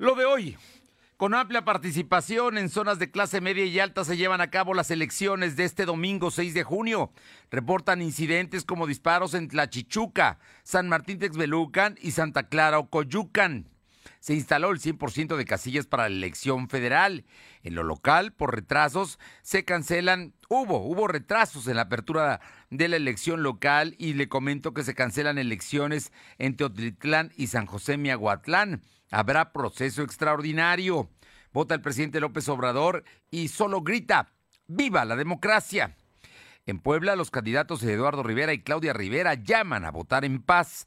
Lo de hoy. Con amplia participación en zonas de clase media y alta se llevan a cabo las elecciones de este domingo 6 de junio. Reportan incidentes como disparos en Tlachichuca, San Martín Texbelucan y Santa Clara Ocoyucan. Se instaló el 100% de casillas para la elección federal. En lo local, por retrasos, se cancelan, hubo, hubo retrasos en la apertura de la elección local y le comento que se cancelan elecciones en Teotitlán y San José Miahuatlán Habrá proceso extraordinario. Vota el presidente López Obrador y solo grita, ¡Viva la democracia! En Puebla, los candidatos Eduardo Rivera y Claudia Rivera llaman a votar en paz.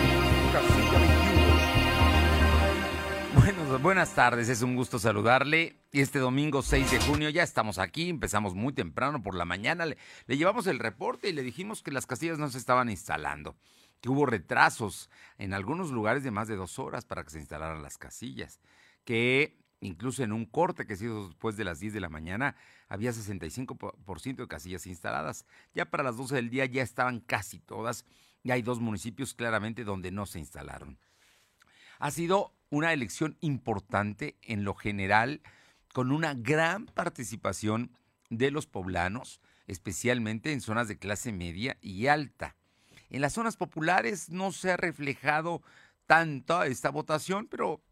Buenas tardes, es un gusto saludarle. Este domingo 6 de junio ya estamos aquí, empezamos muy temprano por la mañana, le, llevamos el reporte y le dijimos que las casillas no se estaban instalando, que hubo retrasos en algunos lugares de más de dos horas para que se instalaran las casillas, que incluso en un corte que se hizo después de las 10 de la mañana había 65% de casillas instaladas. Ya para las 12 del día ya estaban casi todas y hay dos municipios claramente donde no se instalaron. Ha sido una elección importante en lo general, con una gran participación de los poblanos, especialmente en zonas de clase media y alta. En las zonas populares no se ha reflejado tanto esta votación, pero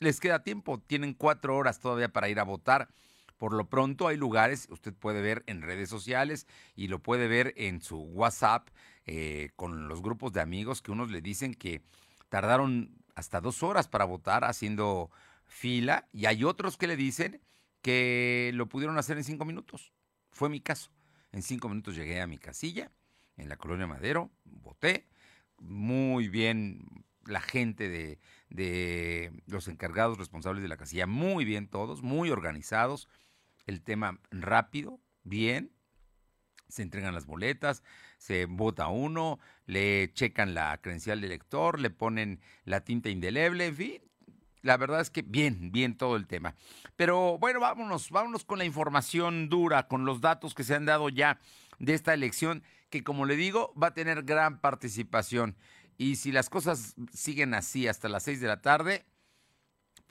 les queda tiempo, tienen cuatro horas todavía para ir a votar. Por lo pronto hay lugares, usted puede ver en redes sociales y lo puede ver en su WhatsApp eh, con los grupos de amigos que unos le dicen que tardaron hasta dos horas para votar haciendo fila y hay otros que le dicen que lo pudieron hacer en cinco minutos. Fue mi caso. En cinco minutos llegué a mi casilla en la colonia Madero, voté muy bien la gente de, de los encargados responsables de la casilla, muy bien todos, muy organizados, el tema rápido, bien, se entregan las boletas, se vota uno, le checan la credencial de elector, le ponen la tinta indeleble, en fin. La verdad es que bien, bien todo el tema. Pero bueno, vámonos, vámonos con la información dura, con los datos que se han dado ya de esta elección, que como le digo, va a tener gran participación. Y si las cosas siguen así hasta las seis de la tarde,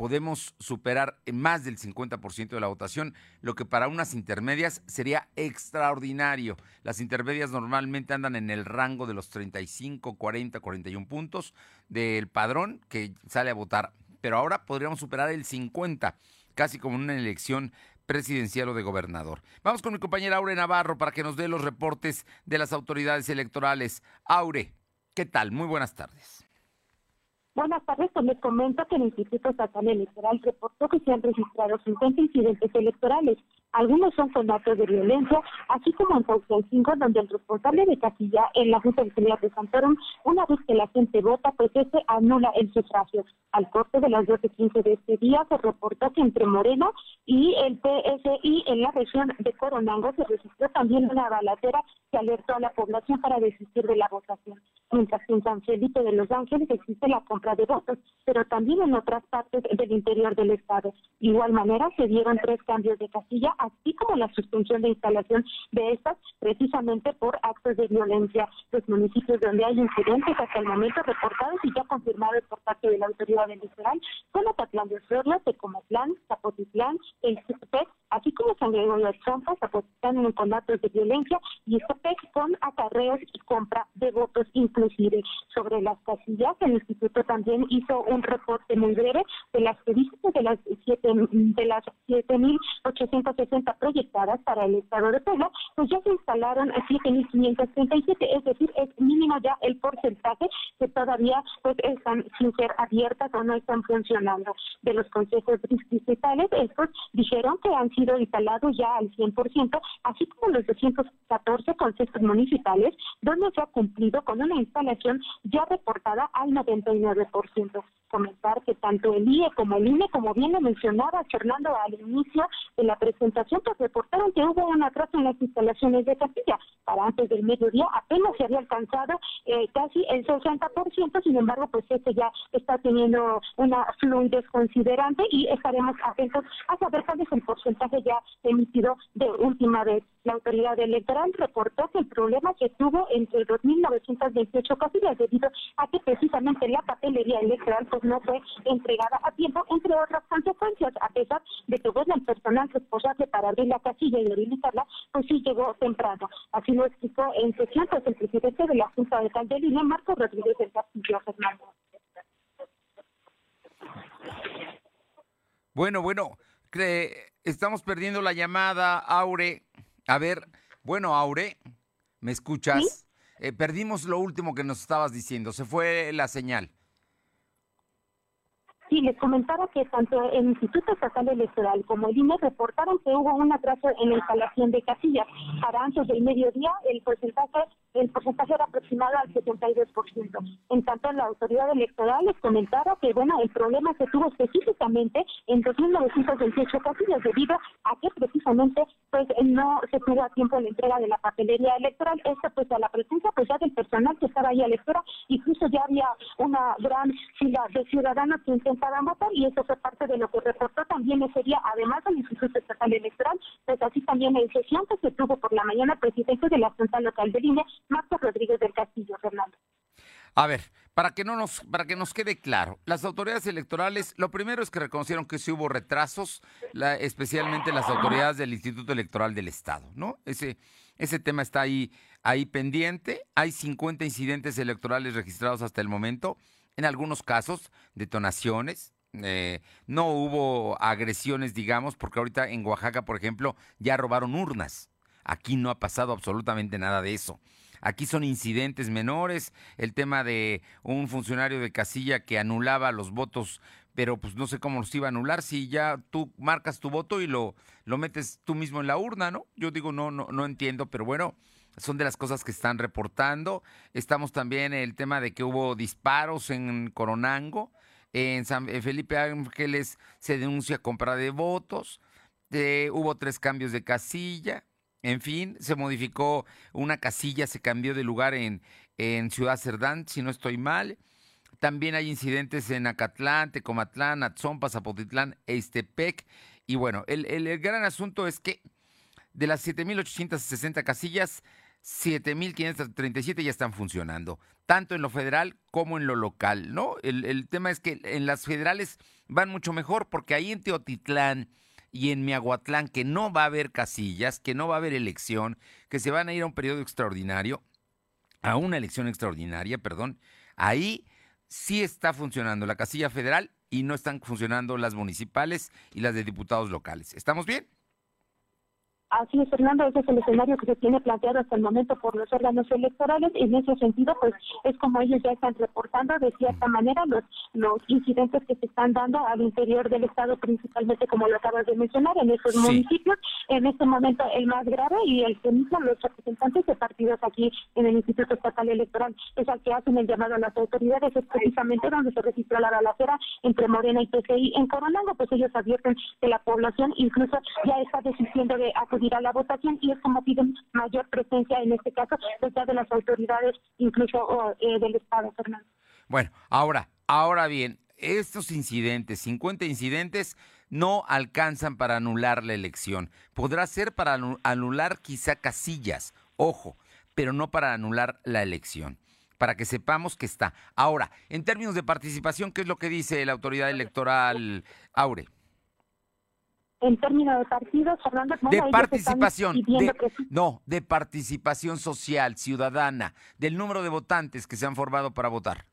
podemos superar más del 50% de la votación, lo que para unas intermedias sería extraordinario. Las intermedias normalmente andan en el rango de los 35, 40, 41 puntos del padrón que sale a votar, pero ahora podríamos superar el 50, casi como una elección presidencial o de gobernador. Vamos con mi compañera Aure Navarro para que nos dé los reportes de las autoridades electorales. Aure, ¿qué tal? Muy buenas tardes. Buenas tardes, pues les comento que el Instituto Estatal Electoral reportó que se han registrado 50 incidentes electorales. Algunos son con datos de violencia, así como en Pausa 5, donde el responsable de casilla en la Junta Electoral de Santorum, una vez que la gente vota, pues este anula el sufragio. Al corte de las 12.15 de este día se reportó que entre Morena y el PSI en la región de Coronango se registró también una balacera que alertó a la población para desistir de la votación. Mientras que en San Felipe de Los Ángeles existe la de votos, pero también en otras partes del interior del Estado. De igual manera, se dieron tres cambios de casilla, así como la suspensión de instalación de estas, precisamente por actos de violencia. Los municipios donde hay incidentes hasta el momento reportados y ya confirmados por parte de la autoridad electoral son Atatlán de Osorno, Tecomatlán, Zapotitlán, El Cipec, así como San Gregorio de Champa, Zapotitlán en conatos de violencia y Cipec con acarreos y compra de votos inclusive. Sobre las casillas, el Instituto también hizo un reporte muy breve de las estadísticas de las siete de las 7.860 proyectadas para el Estado de Puebla, pues ya se instalaron 7.537, es decir, es mínimo ya el porcentaje que todavía pues están sin ser abiertas o no están funcionando. De los consejos distritales, estos dijeron que han sido instalados ya al 100%, así como los 214 consejos municipales, donde se ha cumplido con una instalación ya reportada al 99%. comentar que tanto el IE como el INE, como bien lo mencionaba Fernando al inicio de la presentación, pues reportaron que hubo un atraso en las instalaciones de Castilla. Para antes del mediodía apenas se había alcanzado eh, casi el 60%, sin embargo, pues este ya está teniendo una fluidez considerante y estaremos atentos a saber cuál es el porcentaje ya emitido de última vez. La autoridad electoral reportó que el problema que tuvo entre 2.928 casillas debido a que precisamente la papelería electoral pues no fue entregada a tiempo, entre otras consecuencias, a pesar de que bueno, el personal responsable para abrir la casilla y habilitarla, pues sí llegó temprano. Así lo explicó en sesión pues, el presidente de la Junta de Calderina, Marco Rodríguez del Castillo Fernando. Bueno, bueno, estamos perdiendo la llamada, Aure. A ver, bueno, Aure, ¿me escuchas? Eh, perdimos lo último que nos estabas diciendo, se fue la señal. Sí, les comentaba que tanto el Instituto Estatal Electoral como el INE reportaron que hubo un atraso en la instalación de casillas. Para antes del mediodía, el porcentaje el porcentaje era aproximado al 72%. En tanto, la autoridad electoral les comentaba que, bueno, el problema se tuvo específicamente en 2.928 casillas debido a que precisamente pues no se tuvo a tiempo la entrega de la papelería electoral. Esto pues a la presencia pues ya del personal que estaba ahí a la espera. Incluso ya había una gran fila de ciudadanos que intentaban votar y eso fue parte de lo que reportó también ese día, además del Instituto Estatal Electoral, pues así también en sesión que se tuvo por la mañana el presidente de la Junta Local del INE, Marcos Rodríguez del Castillo, Fernando. A ver, para que no nos, para que nos quede claro, las autoridades electorales, lo primero es que reconocieron que sí hubo retrasos, especialmente las autoridades del Instituto Electoral del Estado, ¿no? Ese, ese tema está ahí, ahí pendiente. Hay 50 incidentes electorales registrados hasta el momento. En algunos casos, detonaciones. Eh, no hubo agresiones, digamos, porque ahorita en Oaxaca, por ejemplo, ya robaron urnas. Aquí no ha pasado absolutamente nada de eso. Aquí son incidentes menores, el tema de un funcionario de casilla que anulaba los votos, pero pues no sé cómo los iba a anular si ya tú marcas tu voto y lo, lo metes tú mismo en la urna, ¿no? Yo digo, no, no, no entiendo, pero bueno, son de las cosas que están reportando. Estamos también en el tema de que hubo disparos en Coronango. En San Felipe Ángeles se denuncia compra de votos. Eh, hubo tres cambios de casilla. En fin, se modificó una casilla, se cambió de lugar en, Ciudad Cerdán, si no estoy mal. También hay incidentes en Acatlán, Tecomatlán, Atzompa, Zapotitlán, Estepec. Y bueno, el, el, gran asunto es que de las 7.860 casillas, 7.537 ya están funcionando, tanto en lo federal como en lo local, ¿no? El, el tema es que en las federales van mucho mejor porque ahí en Teotitlán, y en Miahuatlán que no va a haber casillas, que no va a haber elección, que se van a ir a un periodo extraordinario, a una elección extraordinaria, perdón, ahí sí está funcionando la casilla federal y no están funcionando las municipales y las de diputados locales. ¿Estamos bien? Así es, Fernando, ese es el escenario que se tiene planteado hasta el momento por los órganos electorales. En ese sentido, pues es como ellos ya están reportando de cierta manera los, los incidentes que se están dando al interior del Estado, principalmente como lo acabas de mencionar, en esos municipios. En este momento el más grave y el que mismo los representantes de partidos aquí en el Instituto Estatal Electoral es al que hacen el llamado a las autoridades, es precisamente donde se registró la balacera entre Morena y PCI en Coronango, pues ellos advierten que la población incluso ya está desistiendo de acudir a la votación y es como piden mayor presencia en este caso pues de las autoridades incluso eh, del Estado, Fernando. Bueno, ahora, ahora bien, estos incidentes, 50 incidentes, no alcanzan para anular la elección. Podrá ser para anular quizá casillas, ojo, pero no para anular la elección para que sepamos que está. Ahora, en términos de participación, ¿qué es lo que dice la autoridad electoral, Aure? En términos de partidos, Fernando, de participación, no, de participación social, ciudadana, del número de votantes que se han formado para votar.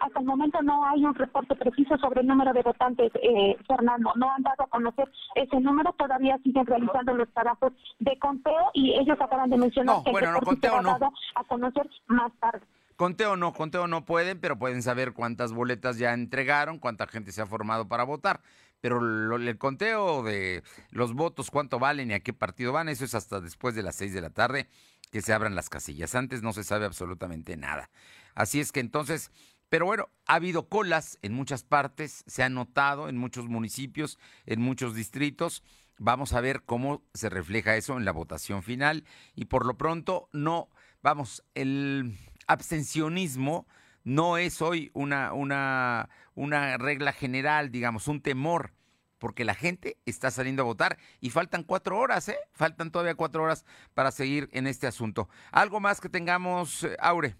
Hasta el momento no hay un reporte preciso sobre el número de votantes, eh, Fernando. No han dado a conocer ese número, todavía siguen realizando los trabajos de conteo y ellos acaban de mencionar que bueno, el reporte no, no. dado a conocer más tarde. Conteo no, conteo no pueden, pero pueden saber cuántas boletas ya entregaron, cuánta gente se ha formado para votar pero el conteo de los votos, cuánto valen y a qué partido van, eso es hasta después de las seis de la tarde que se abran las casillas. Antes no se sabe absolutamente nada. Así es que entonces, Pero bueno, ha habido colas en muchas partes, se ha notado en muchos municipios, en muchos distritos. Vamos a ver cómo se refleja eso en la votación final. Y por lo pronto, no, vamos, el abstencionismo no es hoy una, una, una regla general, digamos, un temor porque la gente está saliendo a votar y faltan cuatro horas, ¿eh? Faltan todavía cuatro horas para seguir en este asunto. ¿Algo más que tengamos, eh, Aure?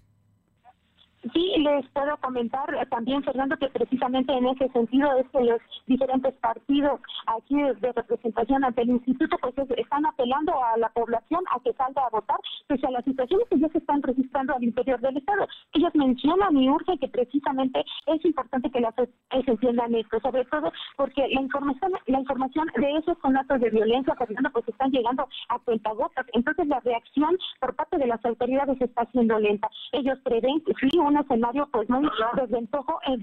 Sí, les puedo comentar eh, también, Fernando, que precisamente en ese sentido es que los diferentes partidos aquí de representación ante el instituto pues están apelando a la población a que salga a votar, pese a las situaciones que ya se están registrando al interior del Estado. Ellos mencionan y urgen que precisamente es importante que las se entiendan esto, sobre todo porque la información la información de esos conatos de violencia, Fernando, pues están llegando a cuentagotas. Entonces la reacción por parte de las autoridades está siendo lenta. Ellos prevén, sí, un escenario pues muy desventajo, eh,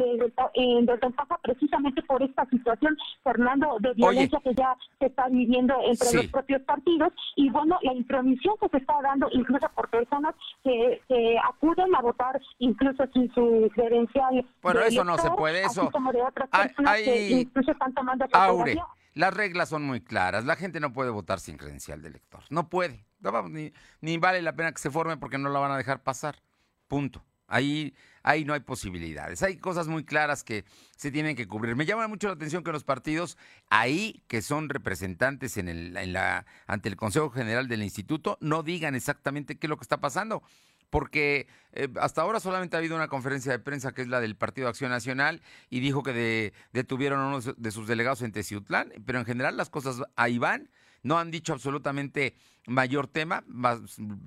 en desventaja precisamente por esta situación, Fernando, de violencia que ya se está viviendo entre los propios partidos y bueno, la intromisión que se está dando incluso por personas que, acuden a votar incluso sin su credencial. Bueno, eso no se puede, eso. como de otras personas que incluso están tomando Aure, las reglas son muy claras. La gente no puede votar sin credencial de elector. No puede. ni, ni vale la pena que se forme porque no la van a dejar pasar. Punto. Ahí, ahí no hay posibilidades. Hay cosas muy claras que se tienen que cubrir. Me llama mucho la atención que los partidos ahí, que son representantes en el, en la, ante el Consejo General del Instituto, no digan exactamente qué es lo que está pasando. Porque eh, hasta ahora solamente ha habido una conferencia de prensa que es la del Partido Acción Nacional y dijo que detuvieron a uno de sus delegados en Teciutlán, pero en general las cosas ahí van no han dicho absolutamente mayor tema,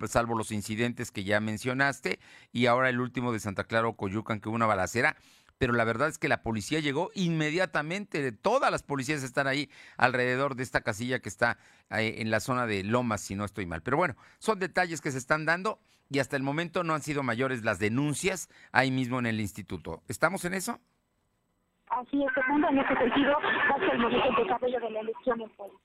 salvo los incidentes que ya mencionaste, y ahora el último de Santa Clara Coyucan, que hubo una balacera. Pero la verdad es que la policía llegó inmediatamente, todas las policías están ahí alrededor de esta casilla que está eh, en la zona de Lomas, si no estoy mal. Pero bueno, son detalles que se están dando y hasta el momento no han sido mayores las denuncias ahí mismo en el instituto. ¿Estamos en eso? Así es, en ese sentido, hasta el momento de desarrollo de la elección en Puebla.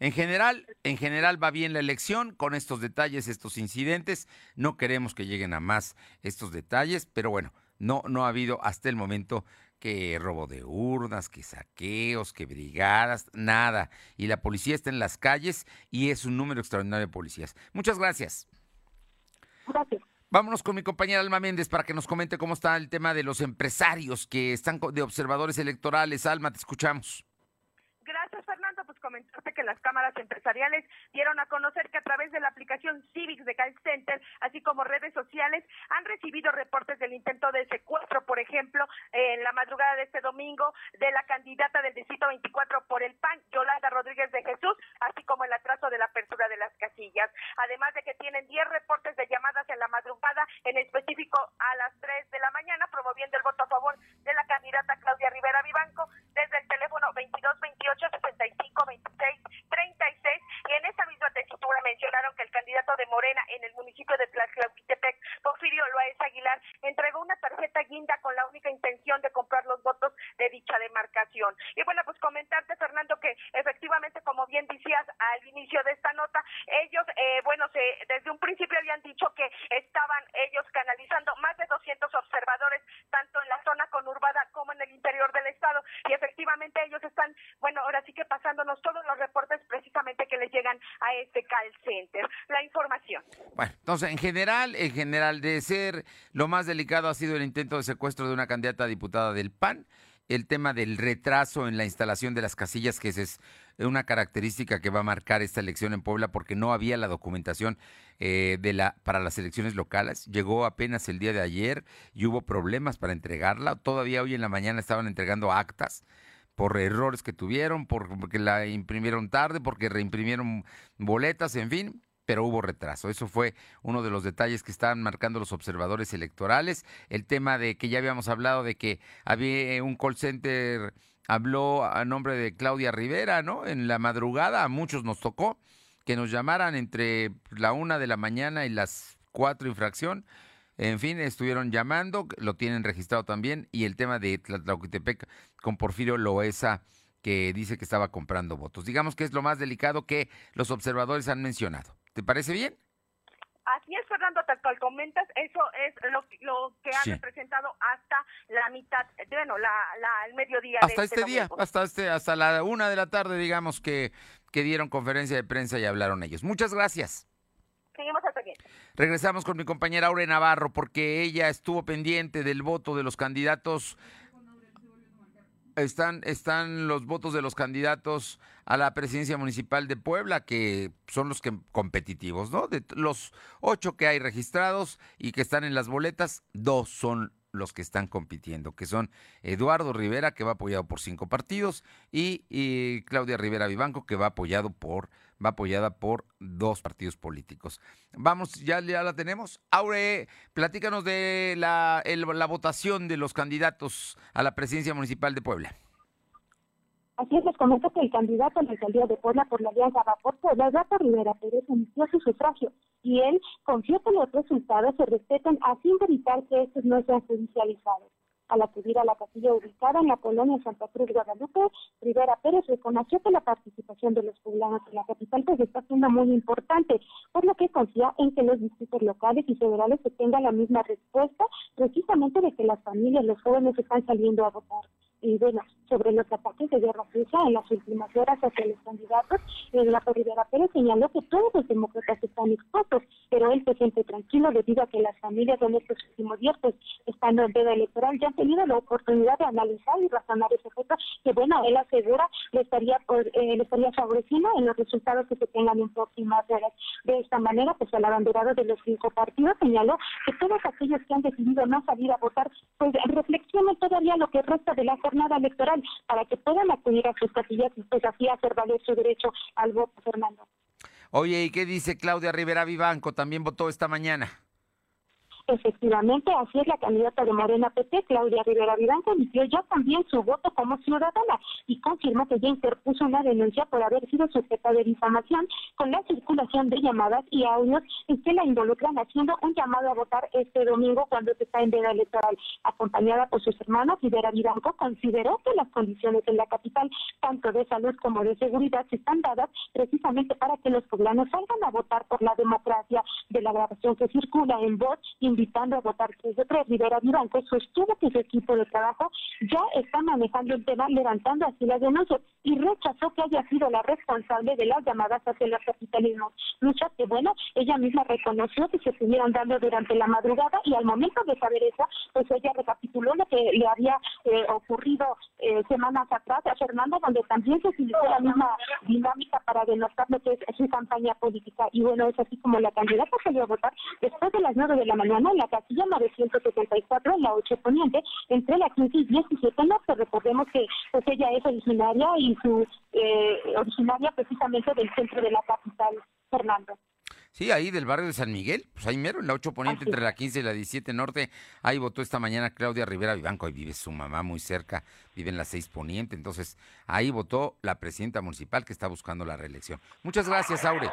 En general, en general va bien la elección con estos detalles, estos incidentes. No queremos que lleguen a más estos detalles, pero bueno, no, no ha habido hasta el momento que robo de urnas, que saqueos, que brigadas, nada. Y la policía está en las calles y es un número extraordinario de policías. Muchas gracias. Gracias. Vámonos con mi compañera Alma Méndez para que nos comente cómo está el tema de los empresarios que están de observadores electorales. Alma, te escuchamos comentarte que las cámaras empresariales dieron a conocer que a través de la aplicación Civics de Call Center, así como redes sociales, han recibido reportes del intento de secuestro, por ejemplo, en la madrugada de este domingo, de la candidata del Distrito 24 por el PAN, Yolanda Rodríguez de Jesús, así como el atraso de la apertura de las casillas. Además de que tienen 10 reportes de llamadas en la madrugada, en específico a las 3 de la mañana, promoviendo el voto a favor de la candidata Claudia Rivera Vivanco desde el teléfono 2228 65 36, y en esa misma tesitura mencionaron que el candidato de Morena en el municipio de Tlaxcalquitepec, Porfirio Loaez Aguilar, entregó una tarjeta guinda con la única intención de comprar los votos de dicha demarcación. Y bueno, pues comentarte, Fernando, que efectivamente, como bien decías al inicio de esta nota, ellos, eh, bueno, se, desde un principio habían dicho que estaban ellos canalizando más de 200 observadores, tanto en la zona conurbada como en el interior del estado, y efectivamente ellos están, bueno, ahora sí que pasándonos todos los reportes precisamente que les llegan a este call center. La información. Bueno, entonces, en general, en general, de ser lo más delicado ha sido el intento de secuestro de una candidata diputada del PAN el tema del retraso en la instalación de las casillas, que es una característica que va a marcar esta elección en Puebla, porque no había la documentación eh, de la, para las elecciones locales. Llegó apenas el día de ayer y hubo problemas para entregarla. Todavía hoy en la mañana estaban entregando actas por errores que tuvieron, porque la imprimieron tarde, porque reimprimieron boletas, en fin, pero hubo retraso. Eso fue uno de los detalles que estaban marcando los observadores electorales. El tema de que ya habíamos hablado de que había un call center, habló a nombre de Claudia Rivera, ¿no? En la madrugada, a muchos nos tocó que nos llamaran entre la una de la mañana y las cuatro infracción en fin, estuvieron llamando, lo tienen registrado también, y el tema de Tlatlauquitepec con Porfirio Loesa, que dice que estaba comprando votos. Digamos que es lo más delicado que los observadores han mencionado. ¿Te parece bien? Así es, Fernando, tal cual comentas, eso es lo, lo que han representado hasta la mitad, bueno, la, la, el mediodía. Hasta este, este día, hasta este, hasta la una de la tarde, digamos que, que dieron conferencia de prensa y hablaron ellos. Muchas gracias. Seguimos al pendiente. Regresamos con mi compañera Aure Navarro porque ella estuvo pendiente del voto de los candidatos están, están los votos de los candidatos a la presidencia municipal de Puebla, que son los que competitivos, ¿no? De los ocho que hay registrados y que están en las boletas, dos son los que están compitiendo, que son Eduardo Rivera, que va apoyado por cinco partidos, y, y Claudia Rivera Vivanco, que va apoyado por va apoyada por dos partidos políticos. Vamos, ya, la tenemos. Aure, platícanos de la, la votación de los candidatos a la presidencia municipal de Puebla. Así es, les comento que el candidato a la alcaldía de Puebla por la Alianza Vapor Puebla, Eduardo Rivera Pérez, inició su sufragio y él confió que los resultados se respeten a fin de evitar que estos no sean judicializados. Al acudir a la capilla ubicada en la colonia Santa Cruz Guadalupe, Rivera Pérez reconoció que la participación de los poblanos en la capital pues está siendo muy importante, por lo que confía en que los distritos locales y federales se tengan la misma respuesta, precisamente de que las familias, los jóvenes están saliendo a votar. Y bueno, sobre los ataques de guerra sucia en las últimas horas hacia los candidatos, la Rivera Pérez señaló que todos los demócratas están expuestos, pero él se siente tranquilo debido a que las familias en estos últimos días pues, están en veda electoral ya han tenido la oportunidad de analizar y razonar ese efecto que bueno, él asegura le estaría, eh, le estaría favoreciendo en los resultados que se tengan en próximas horas. De esta manera, pues el abanderado de los cinco partidos señaló que todos aquellos que han decidido no salir a votar, pues reflexionen todavía lo que resta de la jornada electoral para que puedan acudir a sus casillas y pues así hacer valer su derecho al voto, Fernando. Oye, ¿y qué dice Claudia Rivera Vivanco? También votó esta mañana. Efectivamente, así es la candidata de Morena PT, Claudia Rivera Vivanco, emitió ya también su voto como ciudadana y confirmó que ya interpuso una denuncia por haber sido sujeta de difamación con la circulación de llamadas y audios en que la involucran haciendo un llamado a votar este domingo cuando se está en veda electoral. Acompañada por sus hermanos, Rivera Vivanco consideró que las condiciones en la capital, tanto de salud como de seguridad, están dadas precisamente para que los poblanos salgan a votar por la democracia de la grabación que circula en voz invitando a votar que tres. Rivera Vivanco sostuvo que su equipo de trabajo ya está manejando el tema, levantando así las denuncias y rechazó que haya sido la responsable de las llamadas hacia el capitalismo. Luchas que, bueno, ella misma reconoció que se estuvieron dando durante la madrugada y al momento de saber eso, pues ella recapituló lo que le había eh, ocurrido eh, semanas atrás a Fernando, donde también se utilizó la misma dinámica para denostar lo que es su campaña política. Y bueno, es así como la candidata salió a votar después de las nueve de la mañana en la casilla 974, en la 8 Poniente, entre la 15 y 17 Norte. Recordemos que pues ella es originaria y su eh, originaria precisamente del centro de la capital, Fernando. Sí, ahí del barrio de San Miguel, pues ahí mero, en la 8 Poniente, entre la 15 y la 17 Norte. Ahí votó esta mañana Claudia Rivera Vivanco, ahí vive su mamá muy cerca, vive en la 6 Poniente. Entonces, ahí votó la presidenta municipal que está buscando la reelección. Muchas gracias, Aure.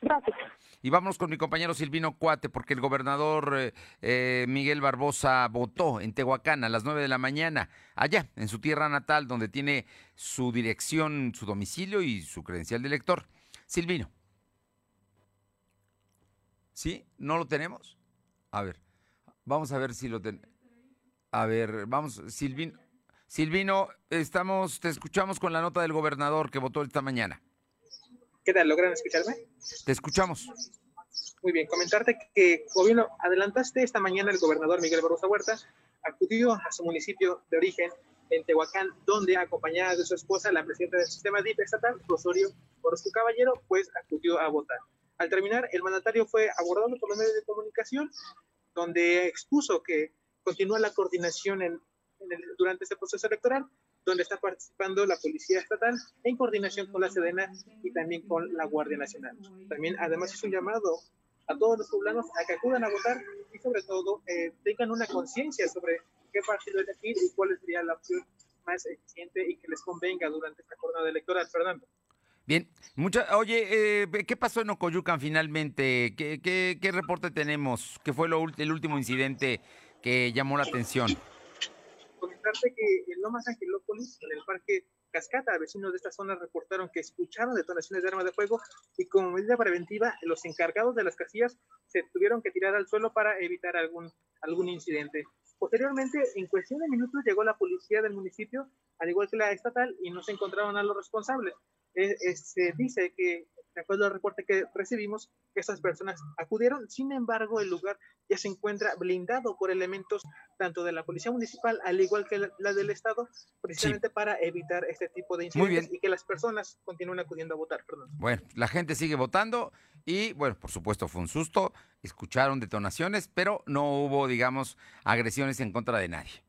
Gracias. Y vamos con mi compañero Silvino Cuate, porque el gobernador eh, eh, Miguel Barbosa votó en Tehuacán a las 9 de la mañana, allá, en su tierra natal, donde tiene su dirección, su domicilio y su credencial de elector. Silvino. ¿Sí? ¿No lo tenemos? A ver, vamos a ver si lo tenemos. A ver, vamos, Silvino. Silvino, estamos, te escuchamos con la nota del gobernador que votó esta mañana. ¿Qué tal? ¿Logran escucharme? Te escuchamos. Muy bien, comentarte que, gobierno, adelantaste esta mañana el gobernador Miguel Barbosa Huerta acudió a su municipio de origen, en Tehuacán, donde acompañada de su esposa, la presidenta del sistema DIP estatal, Rosario Orozco Caballero, pues acudió a votar. Al terminar, el mandatario fue abordado por los medios de comunicación, donde expuso que continúa la coordinación en, durante este proceso electoral donde está participando la Policía Estatal en coordinación con la Sedena y también con la Guardia Nacional. También, además, es un llamado a todos los poblanos a que acudan a votar y, sobre todo, eh, tengan una conciencia sobre qué partido elegir y cuál sería la opción más eficiente y que les convenga durante esta jornada electoral. Fernando. Bien, mucha, oye, eh, ¿qué pasó en Ocoyucan finalmente? ¿Qué, qué, qué reporte tenemos? ¿Qué fue lo, el último incidente que llamó la atención? Comentarte que en Lomas Angelópolis, en el Parque Cascata. Vecinos de esta zona reportaron que escucharon detonaciones de armas de fuego y como medida preventiva los encargados de las casillas se tuvieron que tirar al suelo para evitar algún, algún incidente. Posteriormente, en cuestión de minutos, llegó la policía del municipio, al igual que la estatal, y no se encontraron a los responsables. se dice que de acuerdo al reporte que recibimos, esas personas acudieron. Sin embargo, el lugar ya se encuentra blindado por elementos tanto de la Policía Municipal, al igual que la, del Estado, precisamente para evitar este tipo de incidentes y que las personas continúen acudiendo a votar. Bueno, la gente sigue votando y, bueno, por supuesto fue un susto, escucharon detonaciones, pero no hubo, digamos, agresiones en contra de nadie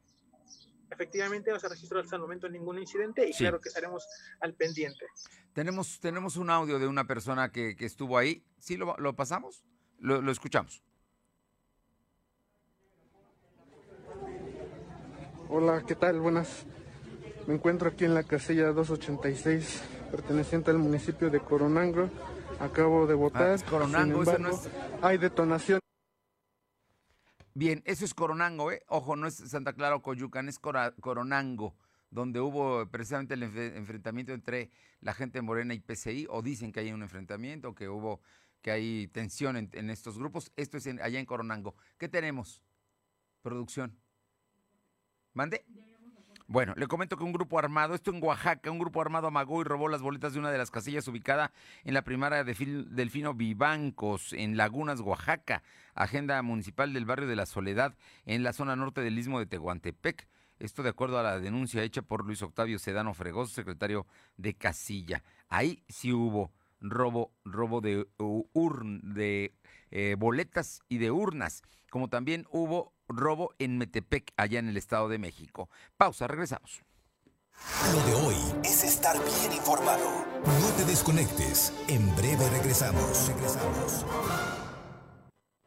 efectivamente no se registró hasta el momento ningún incidente y claro que estaremos al pendiente. Tenemos, tenemos un audio de una persona que, estuvo ahí. ¿Sí lo, lo pasamos? Lo, lo, escuchamos. Hola, ¿qué tal? Buenas. Me encuentro aquí en la casilla 286, perteneciente al municipio de Coronango. Acabo de votar. Ah, Coronango, no es... Hay detonación. Bien, eso es Coronango, ¿eh? Ojo, no es Santa Clara o Coyucan, es Coronango, donde hubo precisamente el enfrentamiento entre la gente Morena y PCI, o dicen que hay un enfrentamiento, que hubo, que hay tensión en, estos grupos. Esto es allá en Coronango. ¿Qué tenemos? Producción. ¿Mande? Bueno, le comento que un grupo armado, esto en Oaxaca, un grupo armado amagó y robó las boletas de una de las casillas ubicada en la primaria de Delfino Vivancos, en Lagunas, Oaxaca, agenda municipal del barrio de la Soledad, en la zona norte del istmo de Tehuantepec. Esto de acuerdo a la denuncia hecha por Luis Octavio Sedano Fregoso, secretario de Casilla. Ahí sí hubo robo, robo de, de eh, boletas y de urnas, como también hubo robo en Metepec, allá en el Estado de México. Pausa, regresamos. Lo de hoy es estar bien informado. No te desconectes. En breve regresamos. Regresamos.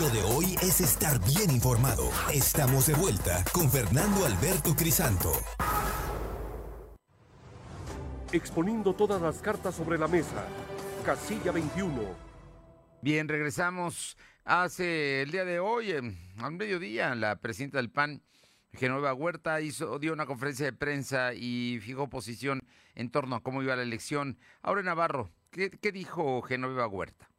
Lo de hoy es estar bien informado. Estamos de vuelta con Fernando Alberto Crisanto. Exponiendo todas las cartas sobre la mesa. Casilla 21. Bien, regresamos. Hace el día de hoy, al mediodía, la presidenta del PAN, Genoveva Huerta, hizo, dio una conferencia de prensa y fijó posición en torno a cómo iba la elección. Ahora Navarro, ¿qué, qué dijo Genoveva Huerta?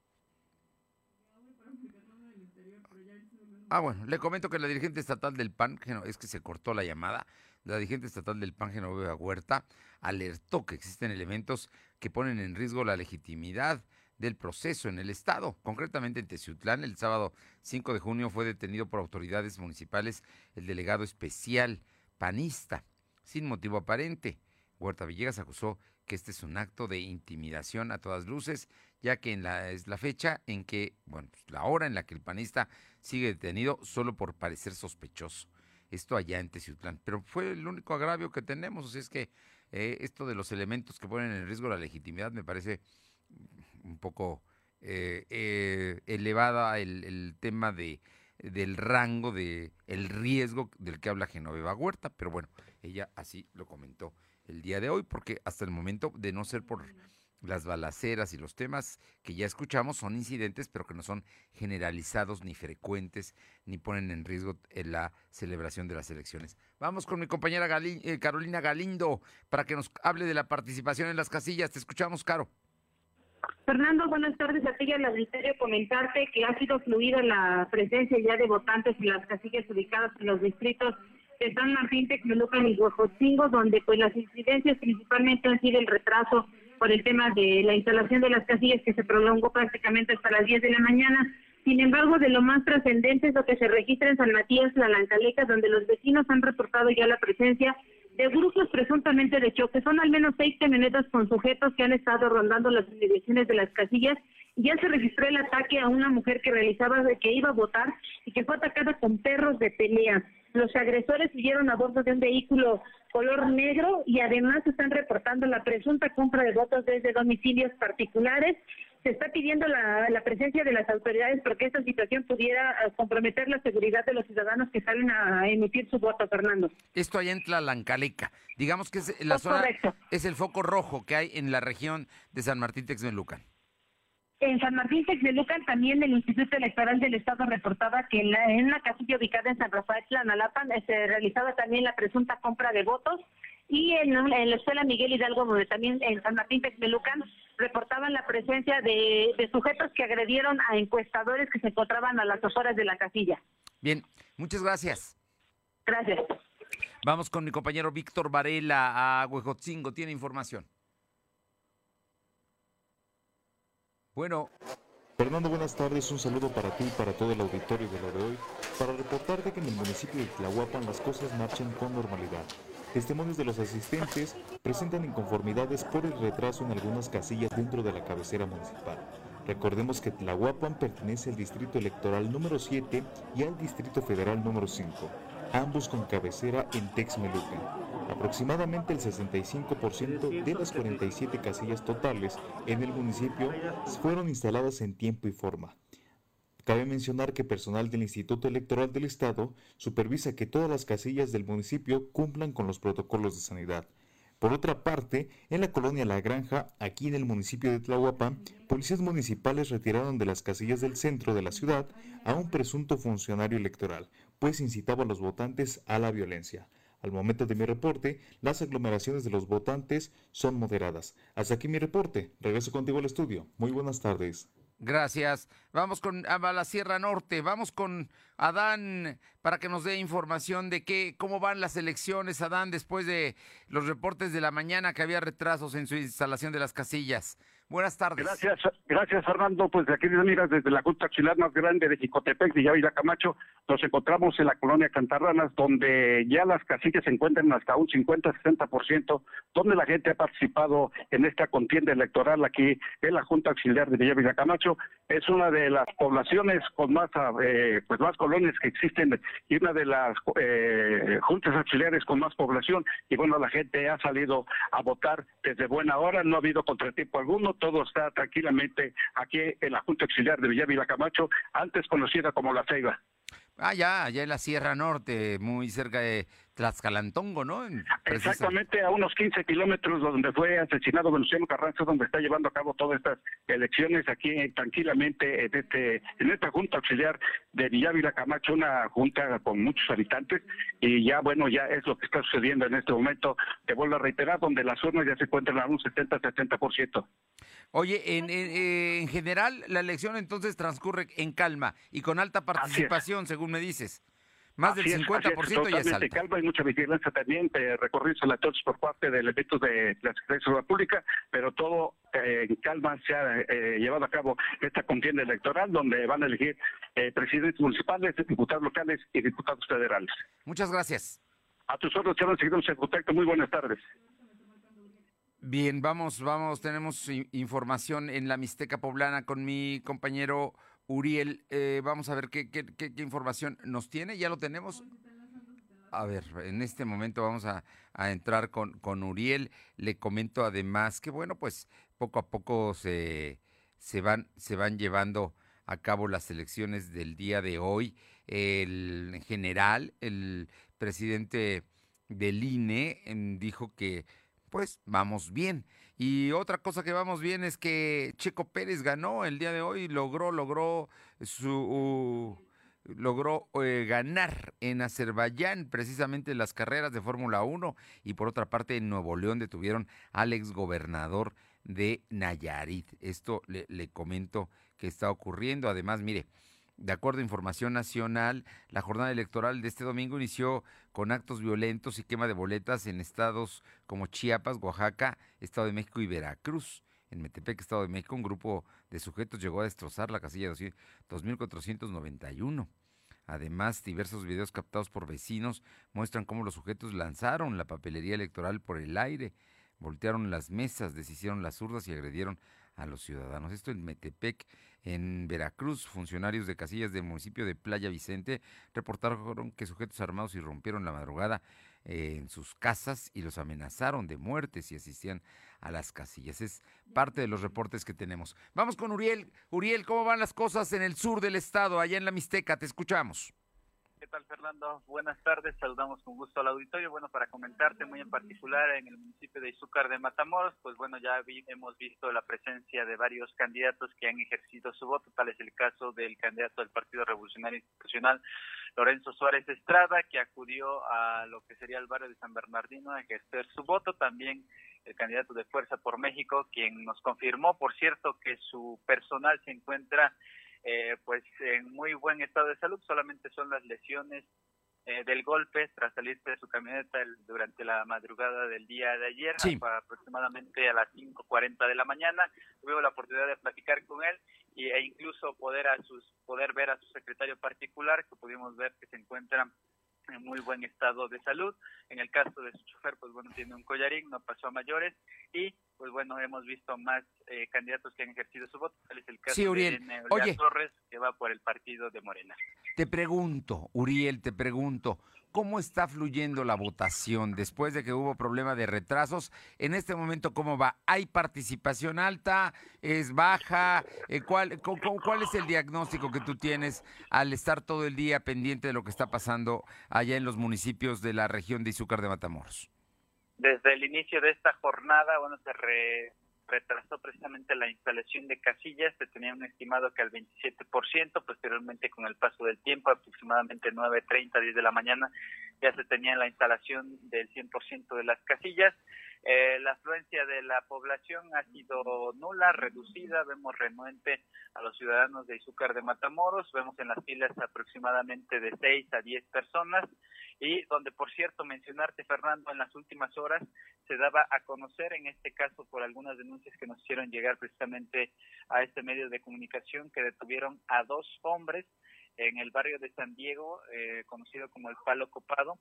Ah, bueno, le comento que la dirigente estatal del PAN, es que se cortó la llamada, la dirigente estatal del PAN, Genoveva Huerta, alertó que existen elementos que ponen en riesgo la legitimidad del proceso en el Estado. Concretamente en Teciutlán, el sábado 5 de junio fue detenido por autoridades municipales el delegado especial panista, sin motivo aparente. Huerta Villegas acusó que este es un acto de intimidación a todas luces, ya que en la, es la fecha en que, bueno, pues, la hora en la que el panista sigue detenido solo por parecer sospechoso. esto allá en Teciutlán. Pero fue el único agravio que tenemos, o sea, es que eh, esto de los elementos que ponen en riesgo la legitimidad me parece un poco eh, eh, elevada el, el tema de del rango de el riesgo del que habla Genoveva Huerta, pero bueno, ella así lo comentó el día de hoy, porque hasta el momento, de no ser por las balaceras y los temas que ya escuchamos, son incidentes, pero que no son generalizados ni frecuentes, ni ponen en riesgo la celebración de las elecciones. Vamos con mi compañera eh, Carolina Galindo para que nos hable de la participación en las casillas. Te escuchamos, Caro. Fernando, buenas tardes a ti y al. Comentarte que ha sido fluida la presencia ya de votantes en las casillas ubicadas en los distritos de San Martín, Texmelucan y Huejotzingo, donde pues las incidencias principalmente han sido el retraso por el tema de la instalación de las casillas que se prolongó prácticamente hasta las 10 de la mañana. Sin embargo, de lo más trascendente es lo que se registra en San Matías, La Lancaleca, donde los vecinos han reportado ya la presencia de grupos presuntamente de choque. Son al menos seis camionetas con sujetos que han estado rondando las inmediaciones de las casillas. Ya se registró el ataque a una mujer que realizaba que iba a votar y que fue atacada con perros de pelea. Los agresores huyeron a bordo de un vehículo color negro y además están reportando la presunta compra de votos desde domicilios particulares se está pidiendo la, presencia de las autoridades porque esta situación pudiera eh, comprometer la seguridad de los ciudadanos que salen a emitir su voto, Fernando. Esto allá en Tlalancaleca. Digamos que es la zona, es el foco rojo que hay en la región de San Martín Texmelucan. En San Martín Texmelucan también el Instituto Electoral del Estado reportaba que en la, en una casilla ubicada en San Rafael Tlanalapan eh, se realizaba también la presunta compra de votos y en, la escuela Miguel Hidalgo, donde también en San Martín Texmelucan reportaban la presencia de, sujetos que agredieron a encuestadores que se encontraban a las afueras de la casilla. Bien, muchas gracias. Gracias. Vamos con mi compañero Víctor Varela a Huejotzingo, tiene información. Bueno. Fernando, buenas tardes. Un saludo para ti y para todo el auditorio de lo de hoy, para reportarte que en el municipio de Tlahuapan las cosas marchan con normalidad. Testimonios de los asistentes presentan inconformidades por el retraso en algunas casillas dentro de la cabecera municipal. Recordemos que Tlahuapan pertenece al distrito electoral número 7 y al distrito federal número 5, ambos con cabecera en Texmelucan. Aproximadamente el 65% de las 47 casillas totales en el municipio fueron instaladas en tiempo y forma. Cabe mencionar que personal del Instituto Electoral del Estado supervisa que todas las casillas del municipio cumplan con los protocolos de sanidad. Por otra parte, en la colonia La Granja, aquí en el municipio de Tlahuapan, policías municipales retiraron de las casillas del centro de la ciudad a un presunto funcionario electoral, pues incitaba a los votantes a la violencia. Al momento de mi reporte, las aglomeraciones de los votantes son moderadas. Hasta aquí mi reporte. Regreso contigo al estudio. Muy buenas tardes. Gracias. Vamos con a la Sierra Norte. Vamos con Adán para que nos dé información de qué, cómo van las elecciones, Adán, después de los reportes de la mañana que había retrasos en su instalación de las casillas. Buenas tardes. Gracias, gracias Fernando. Pues de aquí, amigas, desde la Junta Chilar más grande de Jicotepec, de Yavira Camacho, nos encontramos en la colonia Cantarranas, donde ya las casillas se encuentran hasta un 50-60%, donde la gente ha participado en esta contienda electoral aquí en la Junta Auxiliar de Villavilla Camacho. Es una de las poblaciones con más, eh, pues más colonias que existen y una de las eh, juntas auxiliares con más población. Y bueno, la gente ha salido a votar desde buena hora, no ha habido contratiempo alguno todo está tranquilamente aquí en la Junta Auxiliar de Villavila Camacho, antes conocida como La Ceiba. Ah, ya, allá en la Sierra Norte, muy cerca de Tlaxcalantongo, ¿no? Exactamente a unos 15 kilómetros donde fue asesinado Venustiano Carranza, donde está llevando a cabo todas estas elecciones aquí tranquilamente en, este, en esta Junta Auxiliar de Villavila Camacho, una junta con muchos habitantes, y ya, bueno, ya es lo que está sucediendo en este momento, te vuelvo a reiterar, donde las urnas ya se encuentran a un 70-70%. Oye, en, en, general, la elección entonces transcurre en calma y con alta participación, según me dices. Más del 50% ya es alta. calma y mucha vigilancia también, de recorridos aleatorios por parte del evento de la Secretaría de Pública, pero todo eh, en calma se ha eh, llevado a cabo esta contienda electoral donde van a elegir eh, presidentes municipales, diputados locales y diputados federales. Muchas gracias. A tus órdenes, seguimos en contacto. Muy buenas tardes. Bien, vamos, vamos, tenemos información en la Mixteca Poblana con mi compañero Uriel. Eh, vamos a ver qué, qué, qué, información nos tiene. ¿Ya lo tenemos? A ver, en este momento vamos a, entrar con, con, Uriel. Le comento además que, bueno, pues poco a poco se, se, van, se van llevando a cabo las elecciones del día de hoy. El en general, el presidente del INE dijo que, pues, vamos bien. Y otra cosa que vamos bien es que Checo Pérez ganó el día de hoy, logró, logró su logró eh, ganar en Azerbaiyán precisamente las carreras de Fórmula 1 y por otra parte en Nuevo León detuvieron al exgobernador de Nayarit. Esto le, le comento que está ocurriendo. Además, mire, de acuerdo a Información Nacional, la jornada electoral de este domingo inició con actos violentos y quema de boletas en estados como Chiapas, Oaxaca, Estado de México y Veracruz. En Metepec, Estado de México, un grupo de sujetos llegó a destrozar la casilla 2491. Además, diversos videos captados por vecinos muestran cómo los sujetos lanzaron la papelería electoral por el aire, voltearon las mesas, deshicieron las urdas y agredieron a los ciudadanos. Esto en Metepec, en Veracruz, funcionarios de casillas del municipio de Playa Vicente reportaron que sujetos armados irrumpieron la madrugada eh, en sus casas y los amenazaron de muerte si asistían a las casillas. Es parte de los reportes que tenemos. Vamos con Uriel. Uriel, ¿cómo van las cosas en el sur del estado, allá en la Mixteca? Te escuchamos. ¿Qué tal, Fernando? Buenas tardes, saludamos con gusto al auditorio. Bueno, para comentarte muy en particular en el municipio de Izúcar de Matamoros, pues bueno, ya hemos visto la presencia de varios candidatos que han ejercido su voto, tal es el caso del candidato del Partido Revolucionario Institucional, Lorenzo Suárez Estrada, que acudió a lo que sería el barrio de San Bernardino a ejercer su voto. También el candidato de Fuerza por México, quien nos confirmó, por cierto, que su personal se encuentra eh, pues en muy buen estado de salud, solamente son las lesiones eh, del golpe tras salirse de su camioneta durante la madrugada del día de ayer, aproximadamente a las 5.40 de la mañana. Tuve la oportunidad de platicar con él y, e incluso poder, a sus, poder ver a su secretario particular, que pudimos ver que se encuentra en muy buen estado de salud. En el caso de su chofer, pues bueno, tiene un collarín, no pasó a mayores y pues bueno, hemos visto más eh, candidatos que han ejercido su voto. Tal es el caso de Neolia Torres, que va por el partido de Morena. Te pregunto, Uriel, te pregunto, ¿cómo está fluyendo la votación después de que hubo problema de retrasos? En este momento, ¿cómo va? ¿Hay participación alta? ¿Es baja? Eh, ¿cuál, ¿Cuál es el diagnóstico que tú tienes al estar todo el día pendiente de lo que está pasando allá en los municipios de la región de Izúcar de Matamoros? Desde el inicio de esta jornada, bueno, se retrasó precisamente la instalación de casillas, se tenía un estimado que al 27%, posteriormente con el paso del tiempo, aproximadamente 9.30, 10 de la mañana, ya se tenía la instalación del 100% de las casillas. Eh, la afluencia de la población ha sido nula, reducida, vemos renuente a los ciudadanos de Izúcar de Matamoros, vemos en las filas aproximadamente de 6 a 10 personas y donde, por cierto, mencionarte, Fernando, en las últimas horas se daba a conocer, en este caso por algunas denuncias que nos hicieron llegar precisamente a este medio de comunicación, que detuvieron a dos hombres en el barrio de San Diego, eh, conocido como el Palo Copado,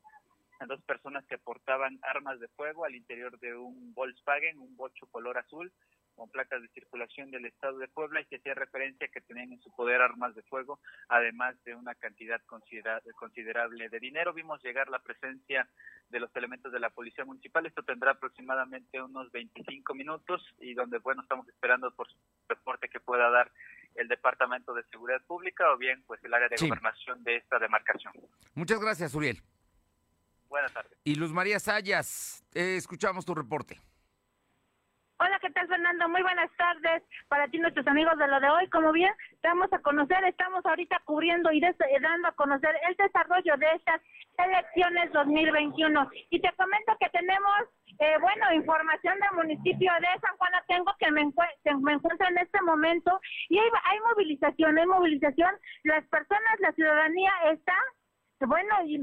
dos personas que portaban armas de fuego al interior de un Volkswagen, un bocho color azul, con placas de circulación del Estado de Puebla y que hacía referencia que tenían en su poder armas de fuego, además de una cantidad considerable de dinero. Vimos llegar la presencia de los elementos de la Policía Municipal. Esto tendrá aproximadamente unos 25 minutos y donde, bueno, estamos esperando por reporte que pueda dar el Departamento de Seguridad Pública o bien pues el área de gobernación de esta demarcación. Muchas gracias, Uriel. Buenas tardes. Y Luz María Sayas, eh, escuchamos tu reporte. Hola, ¿qué tal Fernando? Muy buenas tardes para ti, nuestros amigos de lo de hoy. Como bien, vamos a conocer, estamos ahorita cubriendo y dando a conocer el desarrollo de estas elecciones 2021. Y te comento que tenemos, eh, bueno, información del municipio de San Juan Atengo que me, me encuentra en este momento y hay, hay movilización, hay movilización. Las personas, la ciudadanía está, bueno, y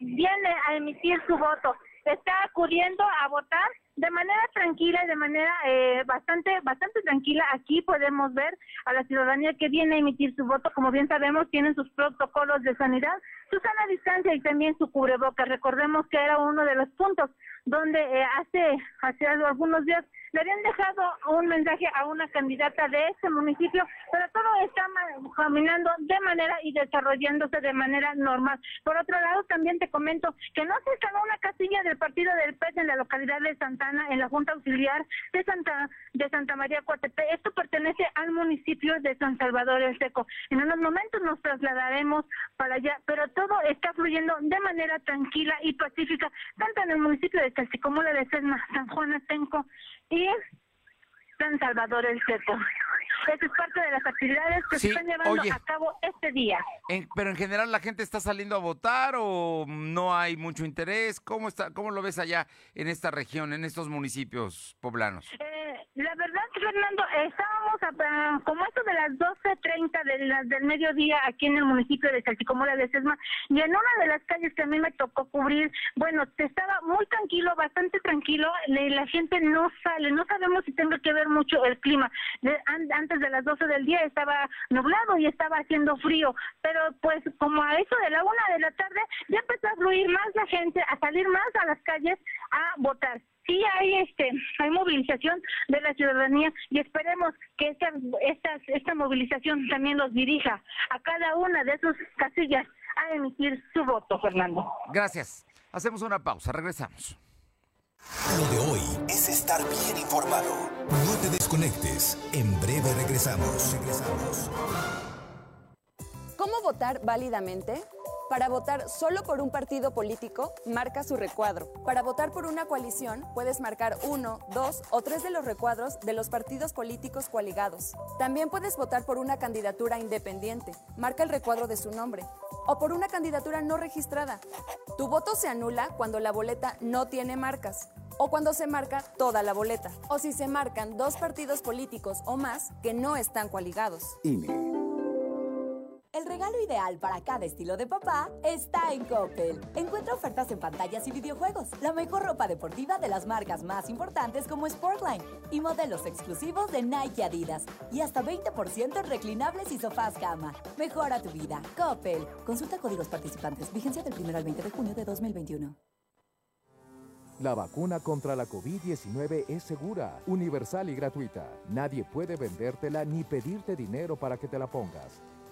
viene a emitir su voto. Está acudiendo a votar de manera tranquila y de manera eh, bastante bastante tranquila aquí podemos ver a la ciudadanía que viene a emitir su voto. Como bien sabemos tienen sus protocolos de sanidad su sana distancia y también su cubreboca recordemos que era uno de los puntos donde eh, hace hace algunos días le habían dejado un mensaje a una candidata de este municipio, pero todo está caminando de manera y desarrollándose de manera normal. Por otro lado, también te comento que no se instaló una casilla del partido del PET en la localidad de Santana, en la Junta Auxiliar de Santa de Santa María Coatepe. Esto pertenece al municipio de San Salvador el Seco. En unos momentos nos trasladaremos para allá, pero todo está fluyendo de manera tranquila y pacífica, tanto en el municipio de Calcicomula de Sesma, San Juan Atenco y San Salvador el Seco. Eso es parte de las actividades que se están llevando a cabo este día. pero en general la gente está saliendo a votar o no hay mucho interés. ¿Cómo está? ¿Cómo lo ves allá en esta región, en estos municipios poblanos? Eh, Fernando, estábamos a, como esto de las 12.30 de del mediodía aquí en el municipio de Salticomora de Sesma y en una de las calles que a mí me tocó cubrir, bueno, estaba muy tranquilo, bastante tranquilo, la gente no sale, no sabemos si tenga que ver mucho el clima. antes de las 12 del día estaba nublado y estaba haciendo frío, pero pues como a eso de la una de la tarde ya empezó a fluir más la gente, a salir más a las calles a votar sí hay este hay movilización de la ciudadanía y esperemos que esta esta esta movilización también los dirija a cada una de sus casillas a emitir su voto, Fernando. Gracias. Hacemos una pausa, regresamos. Lo de hoy es estar bien informado. No te desconectes. En breve regresamos. Regresamos. ¿Cómo votar válidamente? Para votar solo por un partido político, marca su recuadro. Para votar por una coalición, puedes marcar uno, dos o tres de los recuadros de los partidos políticos coaligados. También puedes votar por una candidatura independiente. Marca el recuadro de su nombre. O por una candidatura no registrada. Tu voto se anula cuando la boleta no tiene marcas o cuando se marca toda la boleta, o si se marcan dos partidos políticos o más que no están coaligados. El regalo ideal para cada estilo de papá está en Coppel. Encuentra ofertas en pantallas y videojuegos, la mejor ropa deportiva de las marcas más importantes como Sportline y modelos exclusivos de Nike Adidas y hasta 20% en reclinables y sofás cama. Mejora tu vida. Coppel. Consulta códigos participantes. Vigencia del 1 al 20 de junio de 2021. La vacuna contra la COVID-19 es segura, universal y gratuita. Nadie puede vendértela ni pedirte dinero para que te la pongas.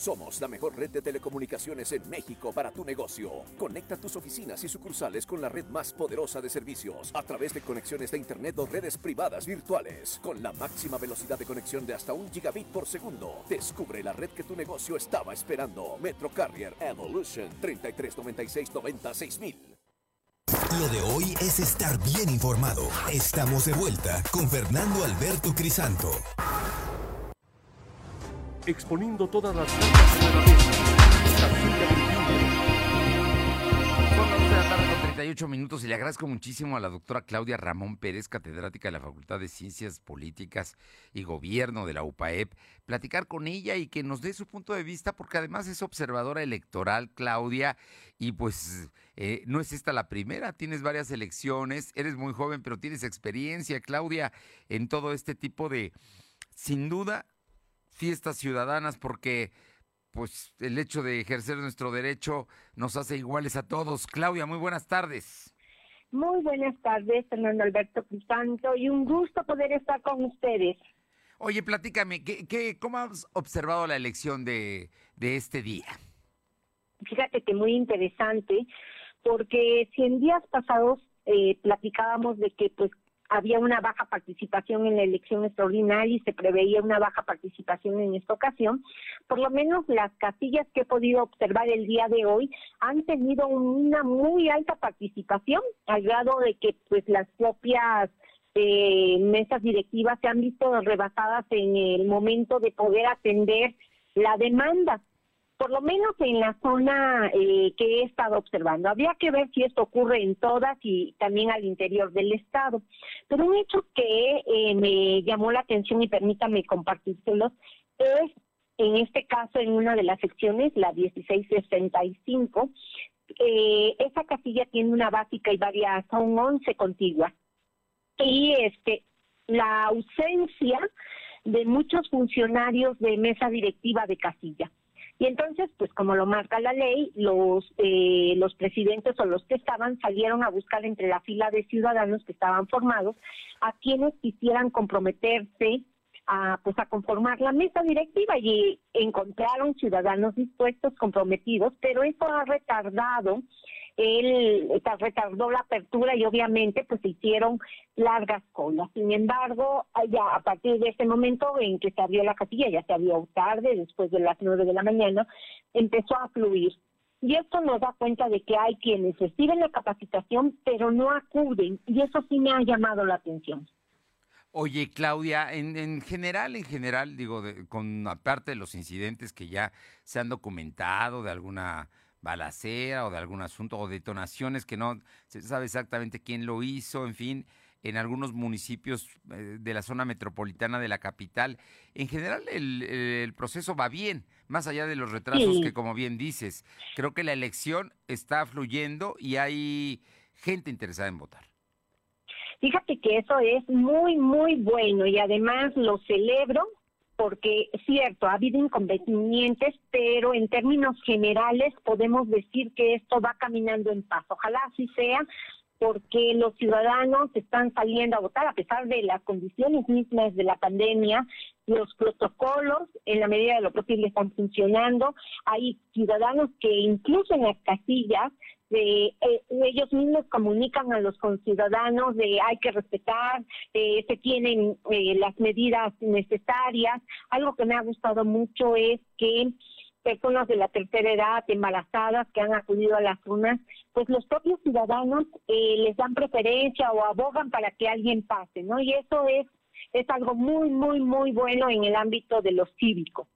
Somos la mejor red de telecomunicaciones en México para tu negocio. Conecta tus oficinas y sucursales con la red más poderosa de servicios a través de conexiones de Internet o redes privadas virtuales. Con la máxima velocidad de conexión de hasta un gigabit por segundo. Descubre la red que tu negocio estaba esperando. Metro Carrier Evolution 3396 Lo de hoy es estar bien informado. Estamos de vuelta con Fernando Alberto Crisanto exponiendo todas las cartas de la mesa. Son las de la tarde con 38 minutos y le agradezco muchísimo a la doctora Claudia Ramón Pérez, catedrática de la Facultad de Ciencias Políticas y Gobierno de la UPAEP, platicar con ella y que nos dé su punto de vista, porque además es observadora electoral, Claudia, y pues eh, no es esta la primera, tienes varias elecciones, eres muy joven, pero tienes experiencia, Claudia, en todo este tipo de, sin duda, fiestas ciudadanas porque pues el hecho de ejercer nuestro derecho nos hace iguales a todos. Claudia, muy buenas tardes. Muy buenas tardes, Fernando Alberto Crisanto, y un gusto poder estar con ustedes. Oye, platícame, ¿qué, qué, cómo has observado la elección de, de este día? Fíjate que muy interesante, porque si en días pasados eh, platicábamos de que pues había una baja participación en la elección extraordinaria y se preveía una baja participación en esta ocasión. Por lo menos las casillas que he podido observar el día de hoy han tenido una muy alta participación, al grado de que pues las propias eh, mesas directivas se han visto rebasadas en el momento de poder atender la demanda por lo menos en la zona eh, que he estado observando. Habría que ver si esto ocurre en todas y también al interior del Estado. Pero un hecho que eh, me llamó la atención y permítame compartírselos es, en este caso, en una de las secciones, la 1665, eh, esa casilla tiene una básica y varias, son 11 contiguas. Y este, la ausencia de muchos funcionarios de mesa directiva de casilla. Y entonces, pues como lo marca la ley, los, eh, los presidentes o los que estaban salieron a buscar entre la fila de ciudadanos que estaban formados a quienes quisieran comprometerse a, pues, a conformar la mesa directiva y encontraron ciudadanos dispuestos, comprometidos, pero eso ha retardado él retardó la apertura y obviamente pues se hicieron largas colas. Sin embargo, ya a partir de ese momento en que se abrió la casilla, ya se abrió tarde, después de las nueve de la mañana, empezó a fluir. Y esto nos da cuenta de que hay quienes reciben la capacitación, pero no acuden. Y eso sí me ha llamado la atención. Oye, Claudia, en, en, general, en general, digo, con aparte de los incidentes que ya se han documentado de alguna balacera o de algún asunto o detonaciones que no se sabe exactamente quién lo hizo, en fin, en algunos municipios eh, de la zona metropolitana de la capital. En general el, proceso va bien, más allá de los retrasos que como bien dices, creo que la elección está fluyendo y hay gente interesada en votar. Fíjate que eso es muy, muy bueno y además lo celebro porque cierto, ha habido inconvenientes, pero en términos generales podemos decir que esto va caminando en paz. Ojalá así sea, porque los ciudadanos están saliendo a votar a pesar de las condiciones mismas de la pandemia, los protocolos en la medida de lo posible están funcionando, hay ciudadanos que incluso en las casillas de eh, ellos mismos comunican a los conciudadanos de hay que respetar, eh, se tienen eh, las medidas necesarias. Algo que me ha gustado mucho es que personas de la tercera edad, embarazadas, que han acudido a las urnas, pues los propios ciudadanos les dan preferencia o abogan para que alguien pase, ¿no? Y eso es, es algo muy, muy, muy bueno en el ámbito de lo cívico.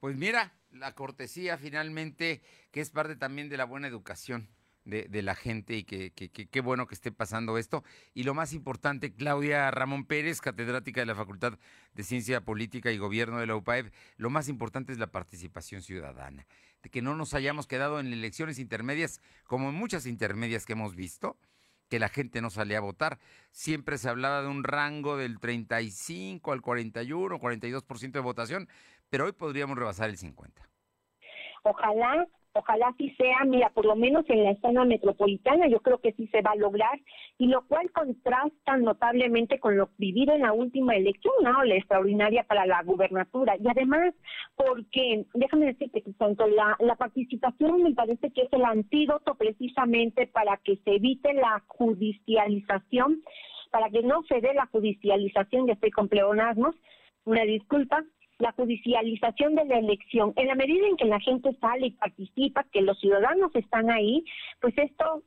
Pues mira, la cortesía finalmente, que es parte también de la buena educación de, la gente y que qué bueno que esté pasando esto. Y lo más importante, Claudia Ramón Pérez, catedrática de la Facultad de Ciencia Política y Gobierno de la UPAEP, lo más importante es la participación ciudadana, de que no nos hayamos quedado en elecciones intermedias como en muchas intermedias que hemos visto, que la gente no salía a votar. Siempre se hablaba de un rango del 35 al 41, 42% de votación, pero hoy podríamos rebasar el 50. Ojalá Ojalá así sea, mira, por lo menos en la zona metropolitana yo creo que sí se va a lograr, y lo cual contrasta notablemente con lo vivido en la última elección, ¿no? La extraordinaria para la gubernatura. Y además, porque, déjame decirte que tanto la, la participación me parece que es el antídoto precisamente para que se evite la judicialización, para que no se dé la judicialización, ya estoy con pleonasmos, una disculpa, la judicialización de la elección. En la medida en que la gente sale y participa, que los ciudadanos están ahí, pues esto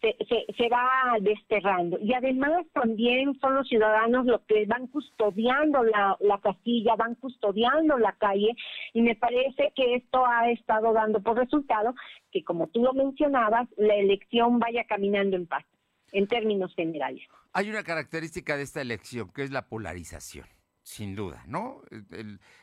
se, se, va desterrando. Y además también son los ciudadanos los que van custodiando la, la casilla, van custodiando la calle, y me parece que esto ha estado dando por resultado que, como tú lo mencionabas, la elección vaya caminando en paz, en términos generales. Hay una característica de esta elección, que es la polarización sin duda, ¿no?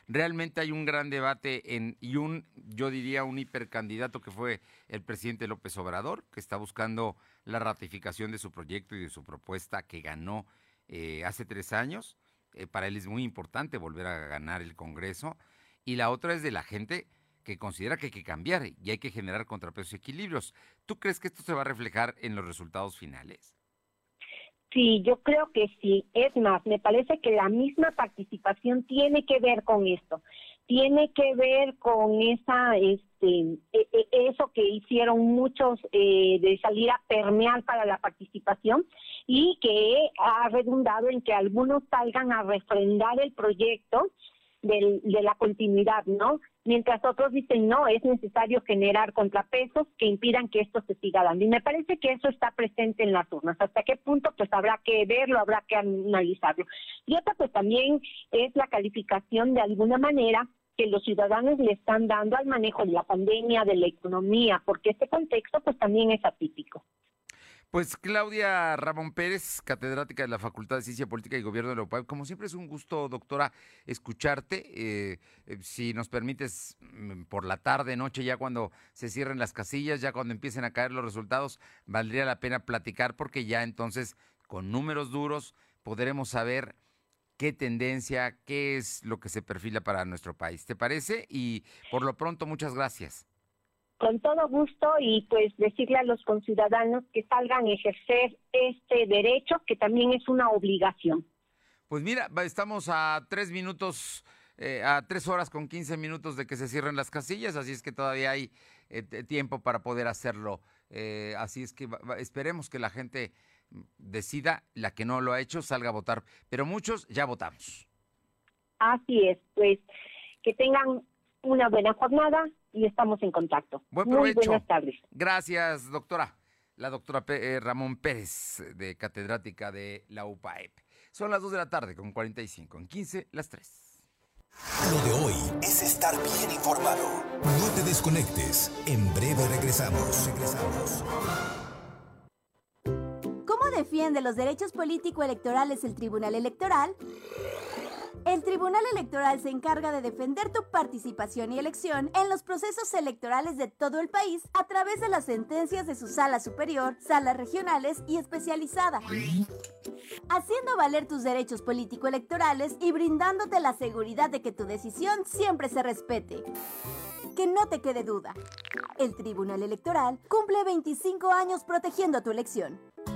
realmente hay un gran debate en, y un, yo diría, un hipercandidato que fue el presidente López Obrador, que está buscando la ratificación de su proyecto y de su propuesta que ganó eh, hace tres años. Eh, para él es muy importante volver a ganar el Congreso. Y la otra es de la gente que considera que hay que cambiar y hay que generar contrapesos y equilibrios. ¿Tú crees que esto se va a reflejar en los resultados finales? Sí, yo creo que sí. Es más, me parece que la misma participación tiene que ver con esto. Tiene que ver con esa, este, e, e, eso que hicieron muchos eh, de salir a permear para la participación y que ha redundado en que algunos salgan a refrendar el proyecto de la continuidad, ¿no? Mientras otros dicen no, es necesario generar contrapesos que impidan que esto se siga dando. Y me parece que eso está presente en las urnas. ¿Hasta qué punto? Pues habrá que verlo, habrá que analizarlo. Y otra pues también es la calificación de alguna manera que los ciudadanos le están dando al manejo de la pandemia, de la economía, porque este contexto pues también es atípico. Pues Claudia Ramón Pérez, catedrática de la Facultad de Ciencia Política y Gobierno de la como siempre es un gusto, doctora, escucharte. Eh, eh, si nos permites, mm, por la tarde, noche, ya cuando se cierren las casillas, ya cuando empiecen a caer los resultados, valdría la pena platicar porque ya entonces, con números duros, podremos saber qué tendencia, qué es lo que se perfila para nuestro país. ¿Te parece? Y por lo pronto, muchas gracias con todo gusto y pues decirle a los conciudadanos que salgan a ejercer este derecho que también es una obligación. Pues mira, estamos a tres minutos, eh, a tres horas con quince minutos de que se cierren las casillas, así es que todavía hay eh, tiempo para poder hacerlo. Eh, así es que esperemos que la gente decida, la que no lo ha hecho, salga a votar, pero muchos ya votamos. Así es, pues que tengan una buena jornada y estamos en contacto. Buen Muy buenas tardes. Gracias, doctora. La doctora eh, Ramón Pérez, de catedrática de la UPAEP. Son las 2 de la tarde con 45, en 15, las 3. Lo de hoy es estar bien informado. No te desconectes. En breve regresamos. Regresamos. ¿Cómo defiende los derechos político-electorales el Tribunal Electoral? El Tribunal Electoral se encarga de defender tu participación y elección en los procesos electorales de todo el país a través de las sentencias de su sala superior, salas regionales y especializada, haciendo valer tus derechos político-electorales y brindándote la seguridad de que tu decisión siempre se respete. Que no te quede duda. El Tribunal Electoral cumple 25 años protegiendo tu elección.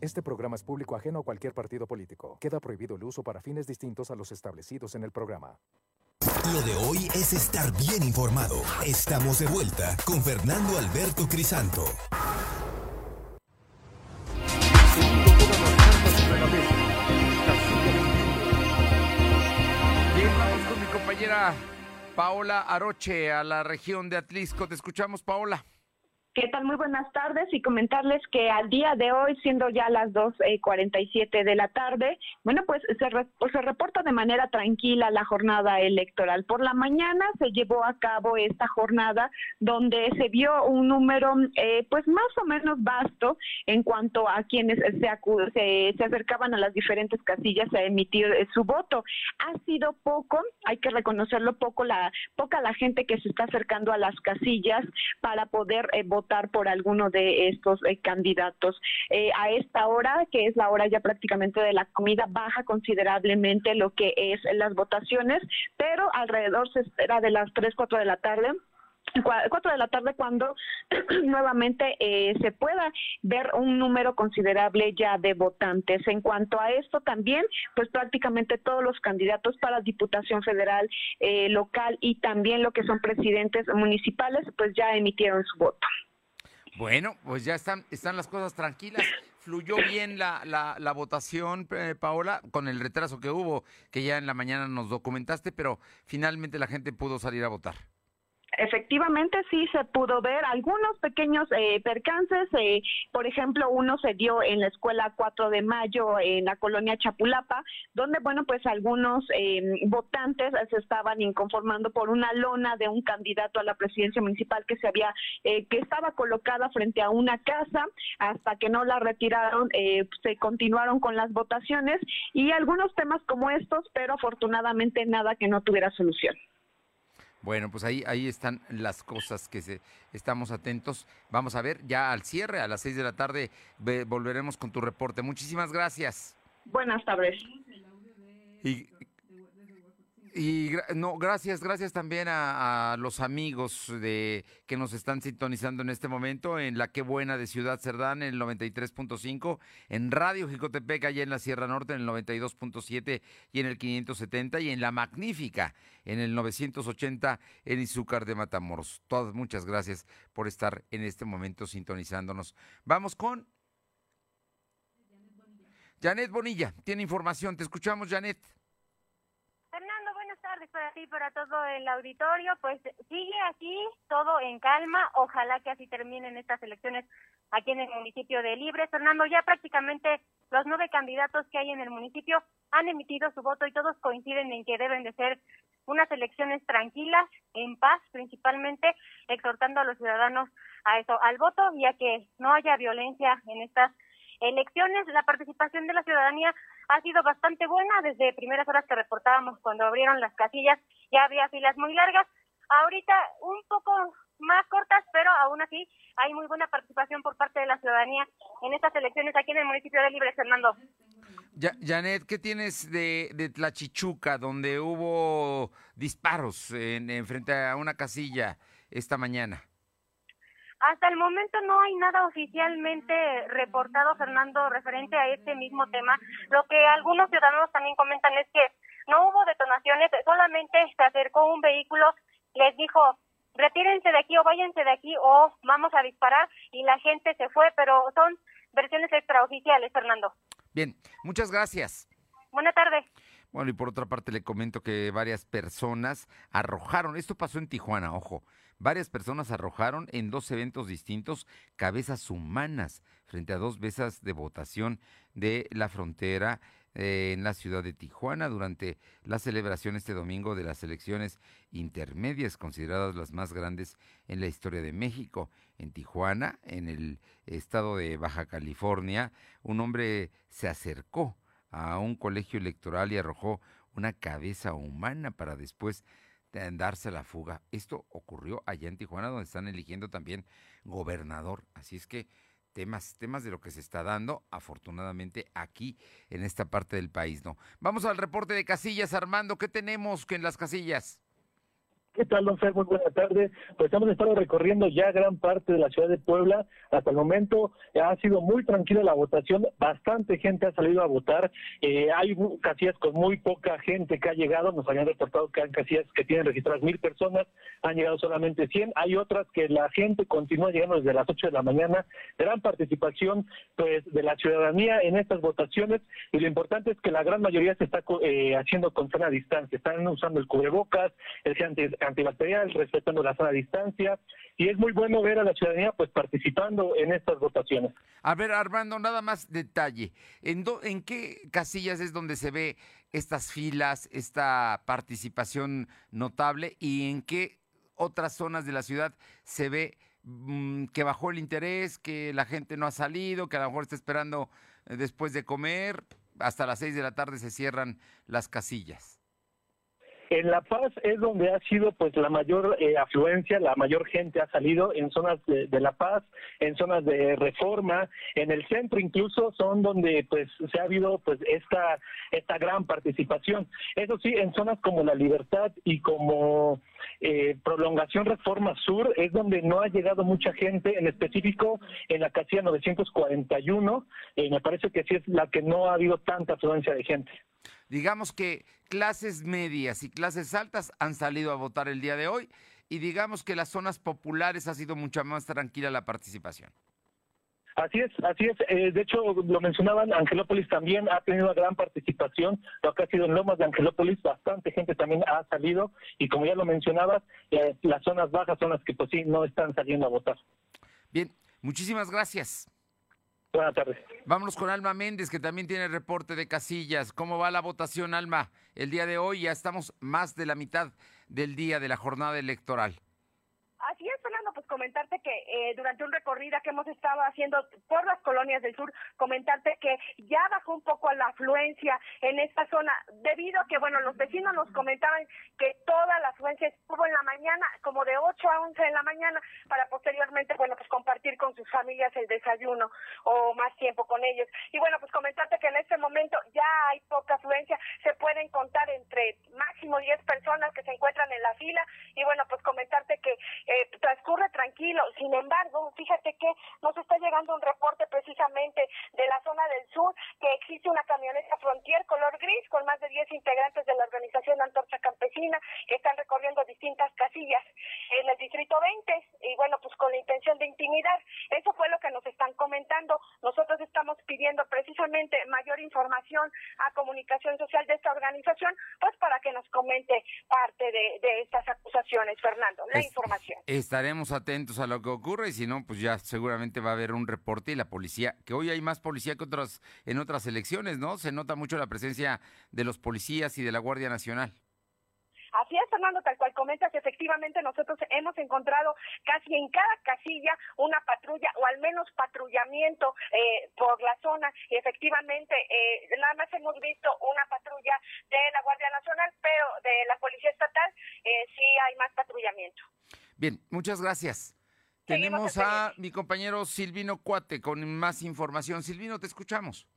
Este programa es público ajeno a cualquier partido político. Queda prohibido el uso para fines distintos a los establecidos en el programa. Lo de hoy es estar bien informado. Estamos de vuelta con Fernando Alberto Crisanto. Bien, vamos con mi compañera Paola Aroche a la región de Atlisco. Te escuchamos, Paola. ¿Qué tal? Muy buenas tardes y comentarles que al día de hoy, siendo ya las 2.47 eh, de la tarde, bueno, pues se, se reporta de manera tranquila la jornada electoral. Por la mañana se llevó a cabo esta jornada donde se vio un número eh, pues más o menos vasto en cuanto a quienes se, se, acercaban a las diferentes casillas a emitir eh, su voto. Ha sido poco, hay que reconocerlo poco, la poca la gente que se está acercando a las casillas para poder votar votar por alguno de estos eh, candidatos. Eh, a esta hora, que es la hora ya prácticamente de la comida, baja considerablemente lo que es las votaciones, pero alrededor se espera de las 3, 4 de la tarde 4 de la tarde cuando nuevamente eh, se pueda ver un número considerable ya de votantes. En cuanto a esto también, pues prácticamente todos los candidatos para Diputación Federal, local y también lo que son presidentes municipales, pues ya emitieron su voto. Bueno, pues ya están, están las cosas tranquilas. Fluyó bien la, la, la votación, eh, Paola, con el retraso que hubo, que ya en la mañana nos documentaste, pero finalmente la gente pudo salir a votar. Efectivamente, sí se pudo ver algunos pequeños eh, percances. Eh, por ejemplo, uno se dio en la escuela 4 de mayo en la colonia Chapulapa, donde, bueno, pues algunos eh, votantes se estaban inconformando por una lona de un candidato a la presidencia municipal que se había, que estaba colocada frente a una casa. Hasta que no la retiraron, se continuaron con las votaciones y algunos temas como estos, pero afortunadamente nada que no tuviera solución. Bueno, pues ahí, ahí están las cosas que se, estamos atentos. Vamos a ver, ya al cierre, a las seis de la tarde, volveremos con tu reporte. Muchísimas gracias. Buenas tardes. Y, y no, gracias, gracias también a, los amigos de que nos están sintonizando en este momento en la Qué Buena de Ciudad Cerdán en el 93.5, en Radio Jicotepec allá en la Sierra Norte en el 92.7 y en el 570 y en la Magnífica en el 980 en Izúcar de Matamoros. Todas muchas gracias por estar en este momento sintonizándonos. Vamos con Janet Bonilla, tiene información. Te escuchamos, Janet para ti, para todo el auditorio. Pues sigue así, todo en calma. Ojalá que así terminen estas elecciones aquí en el municipio de Libre. Fernando, ya prácticamente los nueve candidatos que hay en el municipio han emitido su voto y todos coinciden en que deben de ser unas elecciones tranquilas, en paz principalmente, exhortando a los ciudadanos a eso, al voto, ya que no haya violencia en estas elecciones. La participación de la ciudadanía ha sido bastante buena. Desde primeras horas que reportábamos cuando abrieron las casillas ya había filas muy largas. Ahorita un poco más cortas, pero aún así hay muy buena participación por parte de la ciudadanía en estas elecciones aquí en el municipio de Libre, Fernando. Janet, ¿qué tienes de, de Tlachichuca, donde hubo disparos en frente a una casilla esta mañana? Hasta el momento no hay nada oficialmente reportado, Fernando, referente a este mismo tema. Lo que algunos ciudadanos también comentan es que no hubo detonaciones, solamente se acercó un vehículo, les dijo, retírense de aquí o váyanse de aquí o vamos a disparar y la gente se fue, pero son versiones extraoficiales, Fernando. Bien, muchas gracias. Buenas tardes. Bueno, y por otra parte le comento que varias personas arrojaron, esto pasó en Tijuana, ojo, varias personas arrojaron en dos eventos distintos cabezas humanas frente a dos mesas de votación de la frontera eh, en la ciudad de Tijuana durante la celebración este domingo de las elecciones intermedias consideradas las más grandes en la historia de México. En Tijuana, en el estado de Baja California, un hombre se acercó a un colegio electoral y arrojó una cabeza humana para después de darse la fuga. Esto ocurrió allá en Tijuana, donde están eligiendo también gobernador. Así es que temas, temas de lo que se está dando, afortunadamente, aquí en esta parte del país, ¿no? Vamos al reporte de casillas, Armando. ¿Qué tenemos en las casillas? ¿Qué tal, don Fer? Muy buena tarde. Pues hemos estado recorriendo ya gran parte de la ciudad de Puebla. Hasta el momento ha sido muy tranquila la votación. Bastante gente ha salido a votar. Eh, hay casillas con muy poca gente que ha llegado. Nos habían reportado que hay casillas que tienen registradas mil personas. Han llegado solamente 100. Hay otras que la gente continúa llegando desde las 8 de la mañana. Gran participación pues de la ciudadanía en estas votaciones. Y lo importante es que la gran mayoría se está eh, haciendo con sana distancia. Están usando el cubrebocas, el gente antibacterial, respetando la sana distancia, y es muy bueno ver a la ciudadanía pues participando en estas votaciones. A ver, Armando, nada más detalle. ¿En, ¿En qué casillas es donde se ve estas filas, esta participación notable y en qué otras zonas de la ciudad se ve mm, que bajó el interés, que la gente no ha salido, que a lo mejor está esperando eh, después de comer? Hasta las seis de la tarde se cierran las casillas. En La Paz es donde ha sido pues la mayor eh, afluencia, la mayor gente ha salido en zonas de, La Paz, en zonas de Reforma, en el centro incluso son donde pues se ha habido pues esta esta gran participación. Eso sí, en zonas como La Libertad y como eh, Prolongación Reforma Sur es donde no ha llegado mucha gente, en específico en la casilla 941, eh, me parece que sí es la que no ha habido tanta afluencia de gente digamos que clases medias y clases altas han salido a votar el día de hoy y digamos que las zonas populares ha sido mucho más tranquila la participación. Así es, así es. Eh, de hecho, lo mencionaban, Angelópolis también ha tenido una gran participación. Lo que ha sido en Lomas de Angelópolis, bastante gente también ha salido. Y como ya lo mencionabas, eh, las zonas bajas son las que pues sí no están saliendo a votar. Bien, muchísimas gracias. Buenas tardes. Vámonos con Alma Méndez, que también tiene reporte de casillas. ¿Cómo va la votación, Alma? El día de hoy ya estamos más de la mitad del día de la jornada electoral. Así es, Fernando, pues comentarte que eh, durante un recorrido que hemos estado haciendo por las colonias del sur, comentarte que ya bajó un poco la afluencia en esta zona, debido a que, bueno, los vecinos nos comentaban que toda la afluencia estuvo en la mañana, como de 8 a 11 de la mañana, para posteriormente, bueno, pues compartir con sus familias el desayuno o más tiempo con ellos. Y bueno, pues comentarte que en este momento ya hay poca afluencia, se pueden contar entre máximo 10 personas que se encuentran en la fila y bueno, pues comentarte que eh, transcurre tranquilo. Sin embargo, fíjate que nos está llegando un reporte precisamente de la zona del sur que existe una camioneta Frontier color gris con más de 10 integrantes de la organización Antorcha Campesina que están recorriendo distintas casillas en el distrito 20 y bueno, pues con la intención de intimidar. Eso fue lo que nos están comentando. Nosotros estamos pidiendo precisamente mayor información a comunicación social de esta organización, pues para que nos comente parte de, estas acusaciones, Fernando, la información. Estaremos atentos a lo que ocurre y si no, pues ya seguramente va a haber un reporte y la policía, que hoy hay más policía que otras en otras elecciones, ¿no? Se nota mucho la presencia de los policías y de la Guardia Nacional. Así es, Fernando, tal cual comentas, efectivamente nosotros hemos encontrado casi en cada casilla una patrulla o al menos patrullamiento eh, por la zona y efectivamente eh, nada más hemos visto una patrulla de la Guardia Nacional, pero de la Policía Estatal eh, sí hay más patrullamiento. Bien, muchas gracias. Tenemos a mi compañero Silvino Cuate con más información. Silvino, te escuchamos.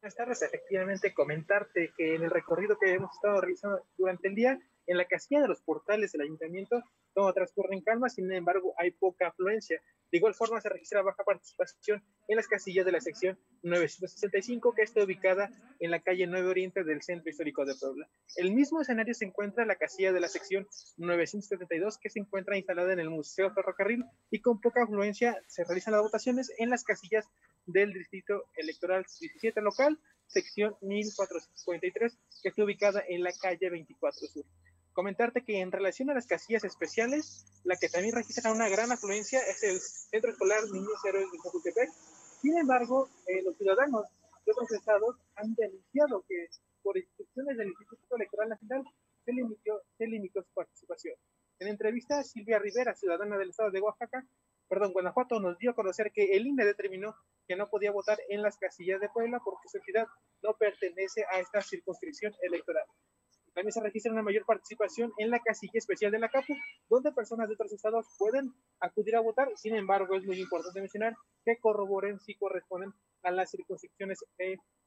Buenas tardes, efectivamente comentarte que en el recorrido que hemos estado realizando durante el día, en la casilla de los portales del ayuntamiento, todo transcurre en calma, sin embargo hay poca afluencia. De igual forma se registra baja participación en las casillas de la sección 965, que está ubicada en la calle 9 Oriente del Centro Histórico de Puebla. El mismo escenario se encuentra en la casilla de la sección 972, que se encuentra instalada en el Museo Ferrocarril, y con poca afluencia se realizan las votaciones en las casillas del Distrito Electoral 17 local, sección 1443, que está ubicada en la calle 24 Sur. Comentarte que en relación a las casillas especiales, la que también registra una gran afluencia es el Centro Escolar Niños Héroes de Chapultepec. Sin embargo, eh, los ciudadanos de otros estados han denunciado que por instrucciones del Instituto Electoral Nacional se limitó, su participación. En entrevista, Silvia Rivera, ciudadana del estado de Oaxaca, perdón, Guanajuato, nos dio a conocer que el INE determinó que no podía votar en las casillas de Puebla porque su entidad no pertenece a esta circunscripción electoral. También se registra una mayor participación en la casilla especial de la CAPU, donde personas de otros estados pueden acudir a votar. Sin embargo, es muy importante mencionar que corroboren si corresponden a las circunscripciones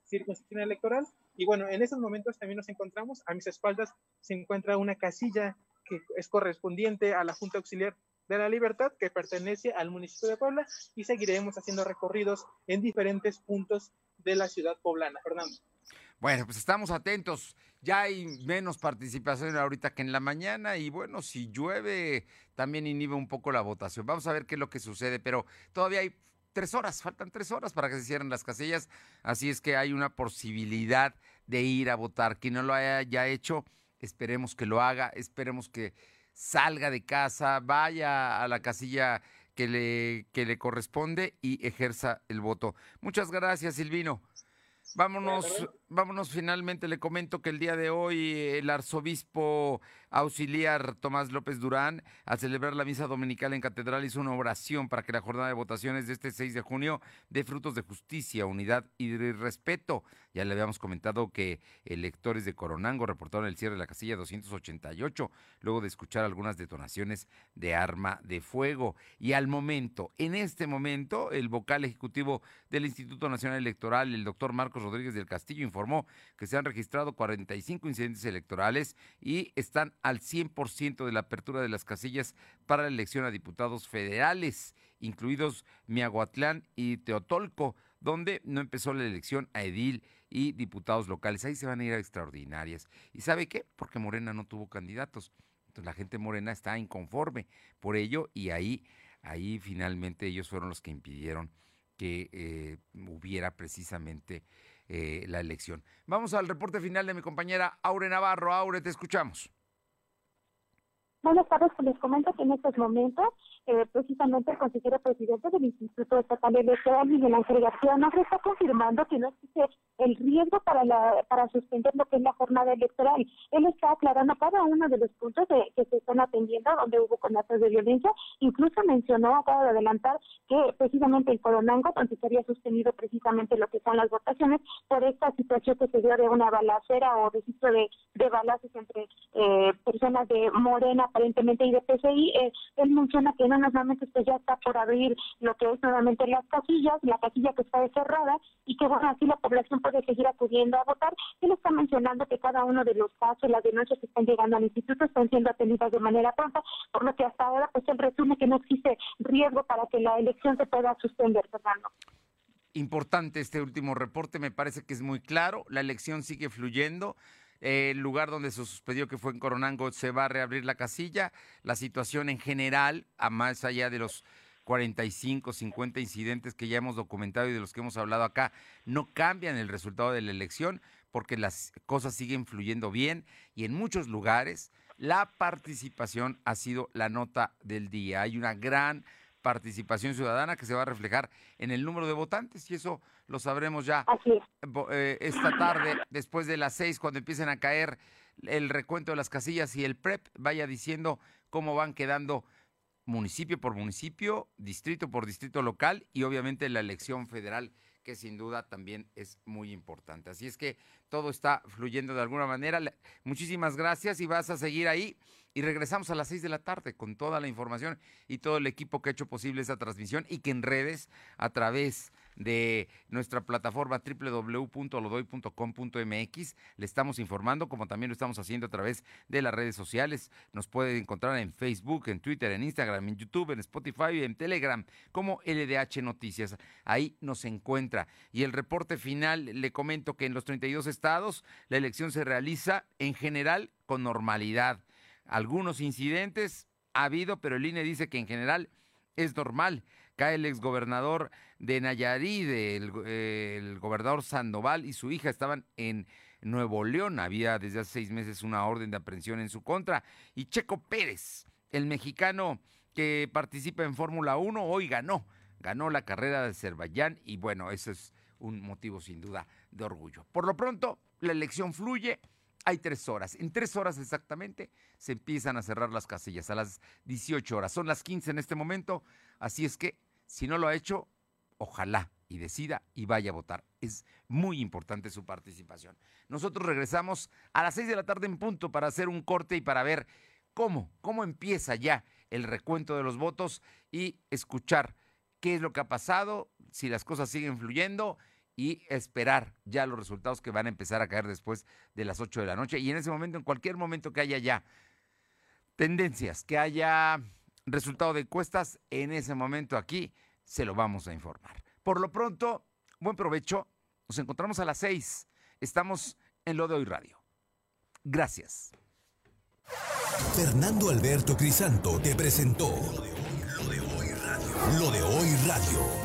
circunscripción electoral. Y bueno, en estos momentos también nos encontramos, a mis espaldas se encuentra una casilla que es correspondiente a la Junta Auxiliar de la Libertad, que pertenece al municipio de Puebla, y seguiremos haciendo recorridos en diferentes puntos de la ciudad poblana. Fernando. Bueno, pues estamos atentos. Ya hay menos participación ahorita que en la mañana y bueno, si llueve también inhibe un poco la votación. Vamos a ver qué es lo que sucede, pero todavía hay tres horas, faltan tres horas para que se cierren las casillas, así es que hay una posibilidad de ir a votar. Quien no lo haya ya hecho, esperemos que lo haga, esperemos que salga de casa, vaya a la casilla que le, que le corresponde y ejerza el voto. Muchas gracias, Silvino. Vámonos, vámonos finalmente. Le comento que el día de hoy el arzobispo auxiliar Tomás López Durán, al celebrar la misa dominical en catedral, hizo una oración para que la jornada de votaciones de este 6 de junio dé frutos de justicia, unidad y respeto. Ya le habíamos comentado que electores de Coronango reportaron el cierre de la casilla 288, luego de escuchar algunas detonaciones de arma de fuego. Y al momento, en este momento, el vocal ejecutivo del Instituto Nacional Electoral, el doctor Marcos Rodríguez del Castillo, informó que se han registrado 45 incidentes electorales y están al 100% de la apertura de las casillas para la elección a diputados federales, incluidos Miahuatlán y Teotolco, donde no empezó la elección a edil y diputados locales. Ahí se van a ir a extraordinarias. ¿Y sabe qué? Porque Morena no tuvo candidatos. Entonces la gente morena está inconforme por ello y ahí, ahí finalmente ellos fueron los que impidieron que eh, hubiera precisamente eh, la elección. Vamos al reporte final de mi compañera Aure Navarro. Aure, te escuchamos. Buenas tardes, pues les comento que en estos momentos eh, precisamente el consejero presidente del Instituto Estatal Electoral, Miguel Ángel García, nos está confirmando que no existe el riesgo para la para suspender lo que es la jornada electoral. Él está aclarando cada uno de los puntos de, que se están atendiendo donde hubo conatos de violencia. Incluso mencionó, acaba de adelantar, que precisamente el Coronango, donde se había sostenido precisamente lo que son las votaciones, por esta situación que se dio de una balacera o registro de, de balazos entre eh, personas de Morena aparentemente y de PCI, eh, él menciona que en unos momentos pues ya está por abrir lo que es nuevamente las casillas, la casilla que está cerrada y que bueno, así la población puede seguir acudiendo a votar. Él está mencionando que cada uno de los casos, las denuncias que están llegando al instituto están siendo atendidas de manera pronta, por lo que hasta ahora pues él resume que no existe riesgo para que la elección se pueda suspender, Fernando. Importante este último reporte, me parece que es muy claro, la elección sigue fluyendo. El lugar donde se suspendió, que fue en Coronango, se va a reabrir la casilla. La situación en general, a más allá de los 45, 50 incidentes que ya hemos documentado y de los que hemos hablado acá, no cambian el resultado de la elección porque las cosas siguen fluyendo bien y en muchos lugares la participación ha sido la nota del día. Hay una gran participación ciudadana que se va a reflejar en el número de votantes y eso lo sabremos ya eh, esta tarde, después de las seis, cuando empiecen a caer el recuento de las casillas y el PREP vaya diciendo cómo van quedando municipio por municipio, distrito por distrito local y obviamente la elección federal que sin duda también es muy importante. Así es que todo está fluyendo de alguna manera. Muchísimas gracias y vas a seguir ahí. Y regresamos a las seis de la tarde con toda la información y todo el equipo que ha hecho posible esta transmisión y que en redes, a través de nuestra plataforma www.lodoy.com.mx. Le estamos informando, como también lo estamos haciendo a través de las redes sociales. Nos puede encontrar en Facebook, en Twitter, en Instagram, en YouTube, en Spotify y en Telegram como LDH Noticias. Ahí nos encuentra. Y el reporte final, le comento que en los 32 estados la elección se realiza en general con normalidad. Algunos incidentes ha habido, pero el INE dice que en general es normal cae el exgobernador de Nayarit, el, gobernador Sandoval y su hija estaban en Nuevo León. Había desde hace seis meses una orden de aprehensión en su contra. Y Checo Pérez, el mexicano que participa en Fórmula 1, hoy ganó. Ganó la carrera de Azerbaiyán y bueno, eso es un motivo sin duda de orgullo. Por lo pronto, la elección fluye. Hay tres horas. En tres horas exactamente se empiezan a cerrar las casillas a las 18 horas. Son las 15 en este momento. Así es que si no lo ha hecho, ojalá y decida y vaya a votar. Es muy importante su participación. Nosotros regresamos a las seis de la tarde en punto para hacer un corte y para ver cómo, cómo empieza ya el recuento de los votos y escuchar qué es lo que ha pasado, si las cosas siguen fluyendo y esperar ya los resultados que van a empezar a caer después de las 8 de la noche. Y en ese momento, en cualquier momento que haya ya tendencias, que haya resultado de encuestas, en ese momento aquí se lo vamos a informar. Por lo pronto, buen provecho. Nos encontramos a las seis. Estamos en Lo de Hoy Radio. Gracias. Fernando Alberto Crisanto te presentó Lo de Hoy Radio. Lo de Hoy Radio.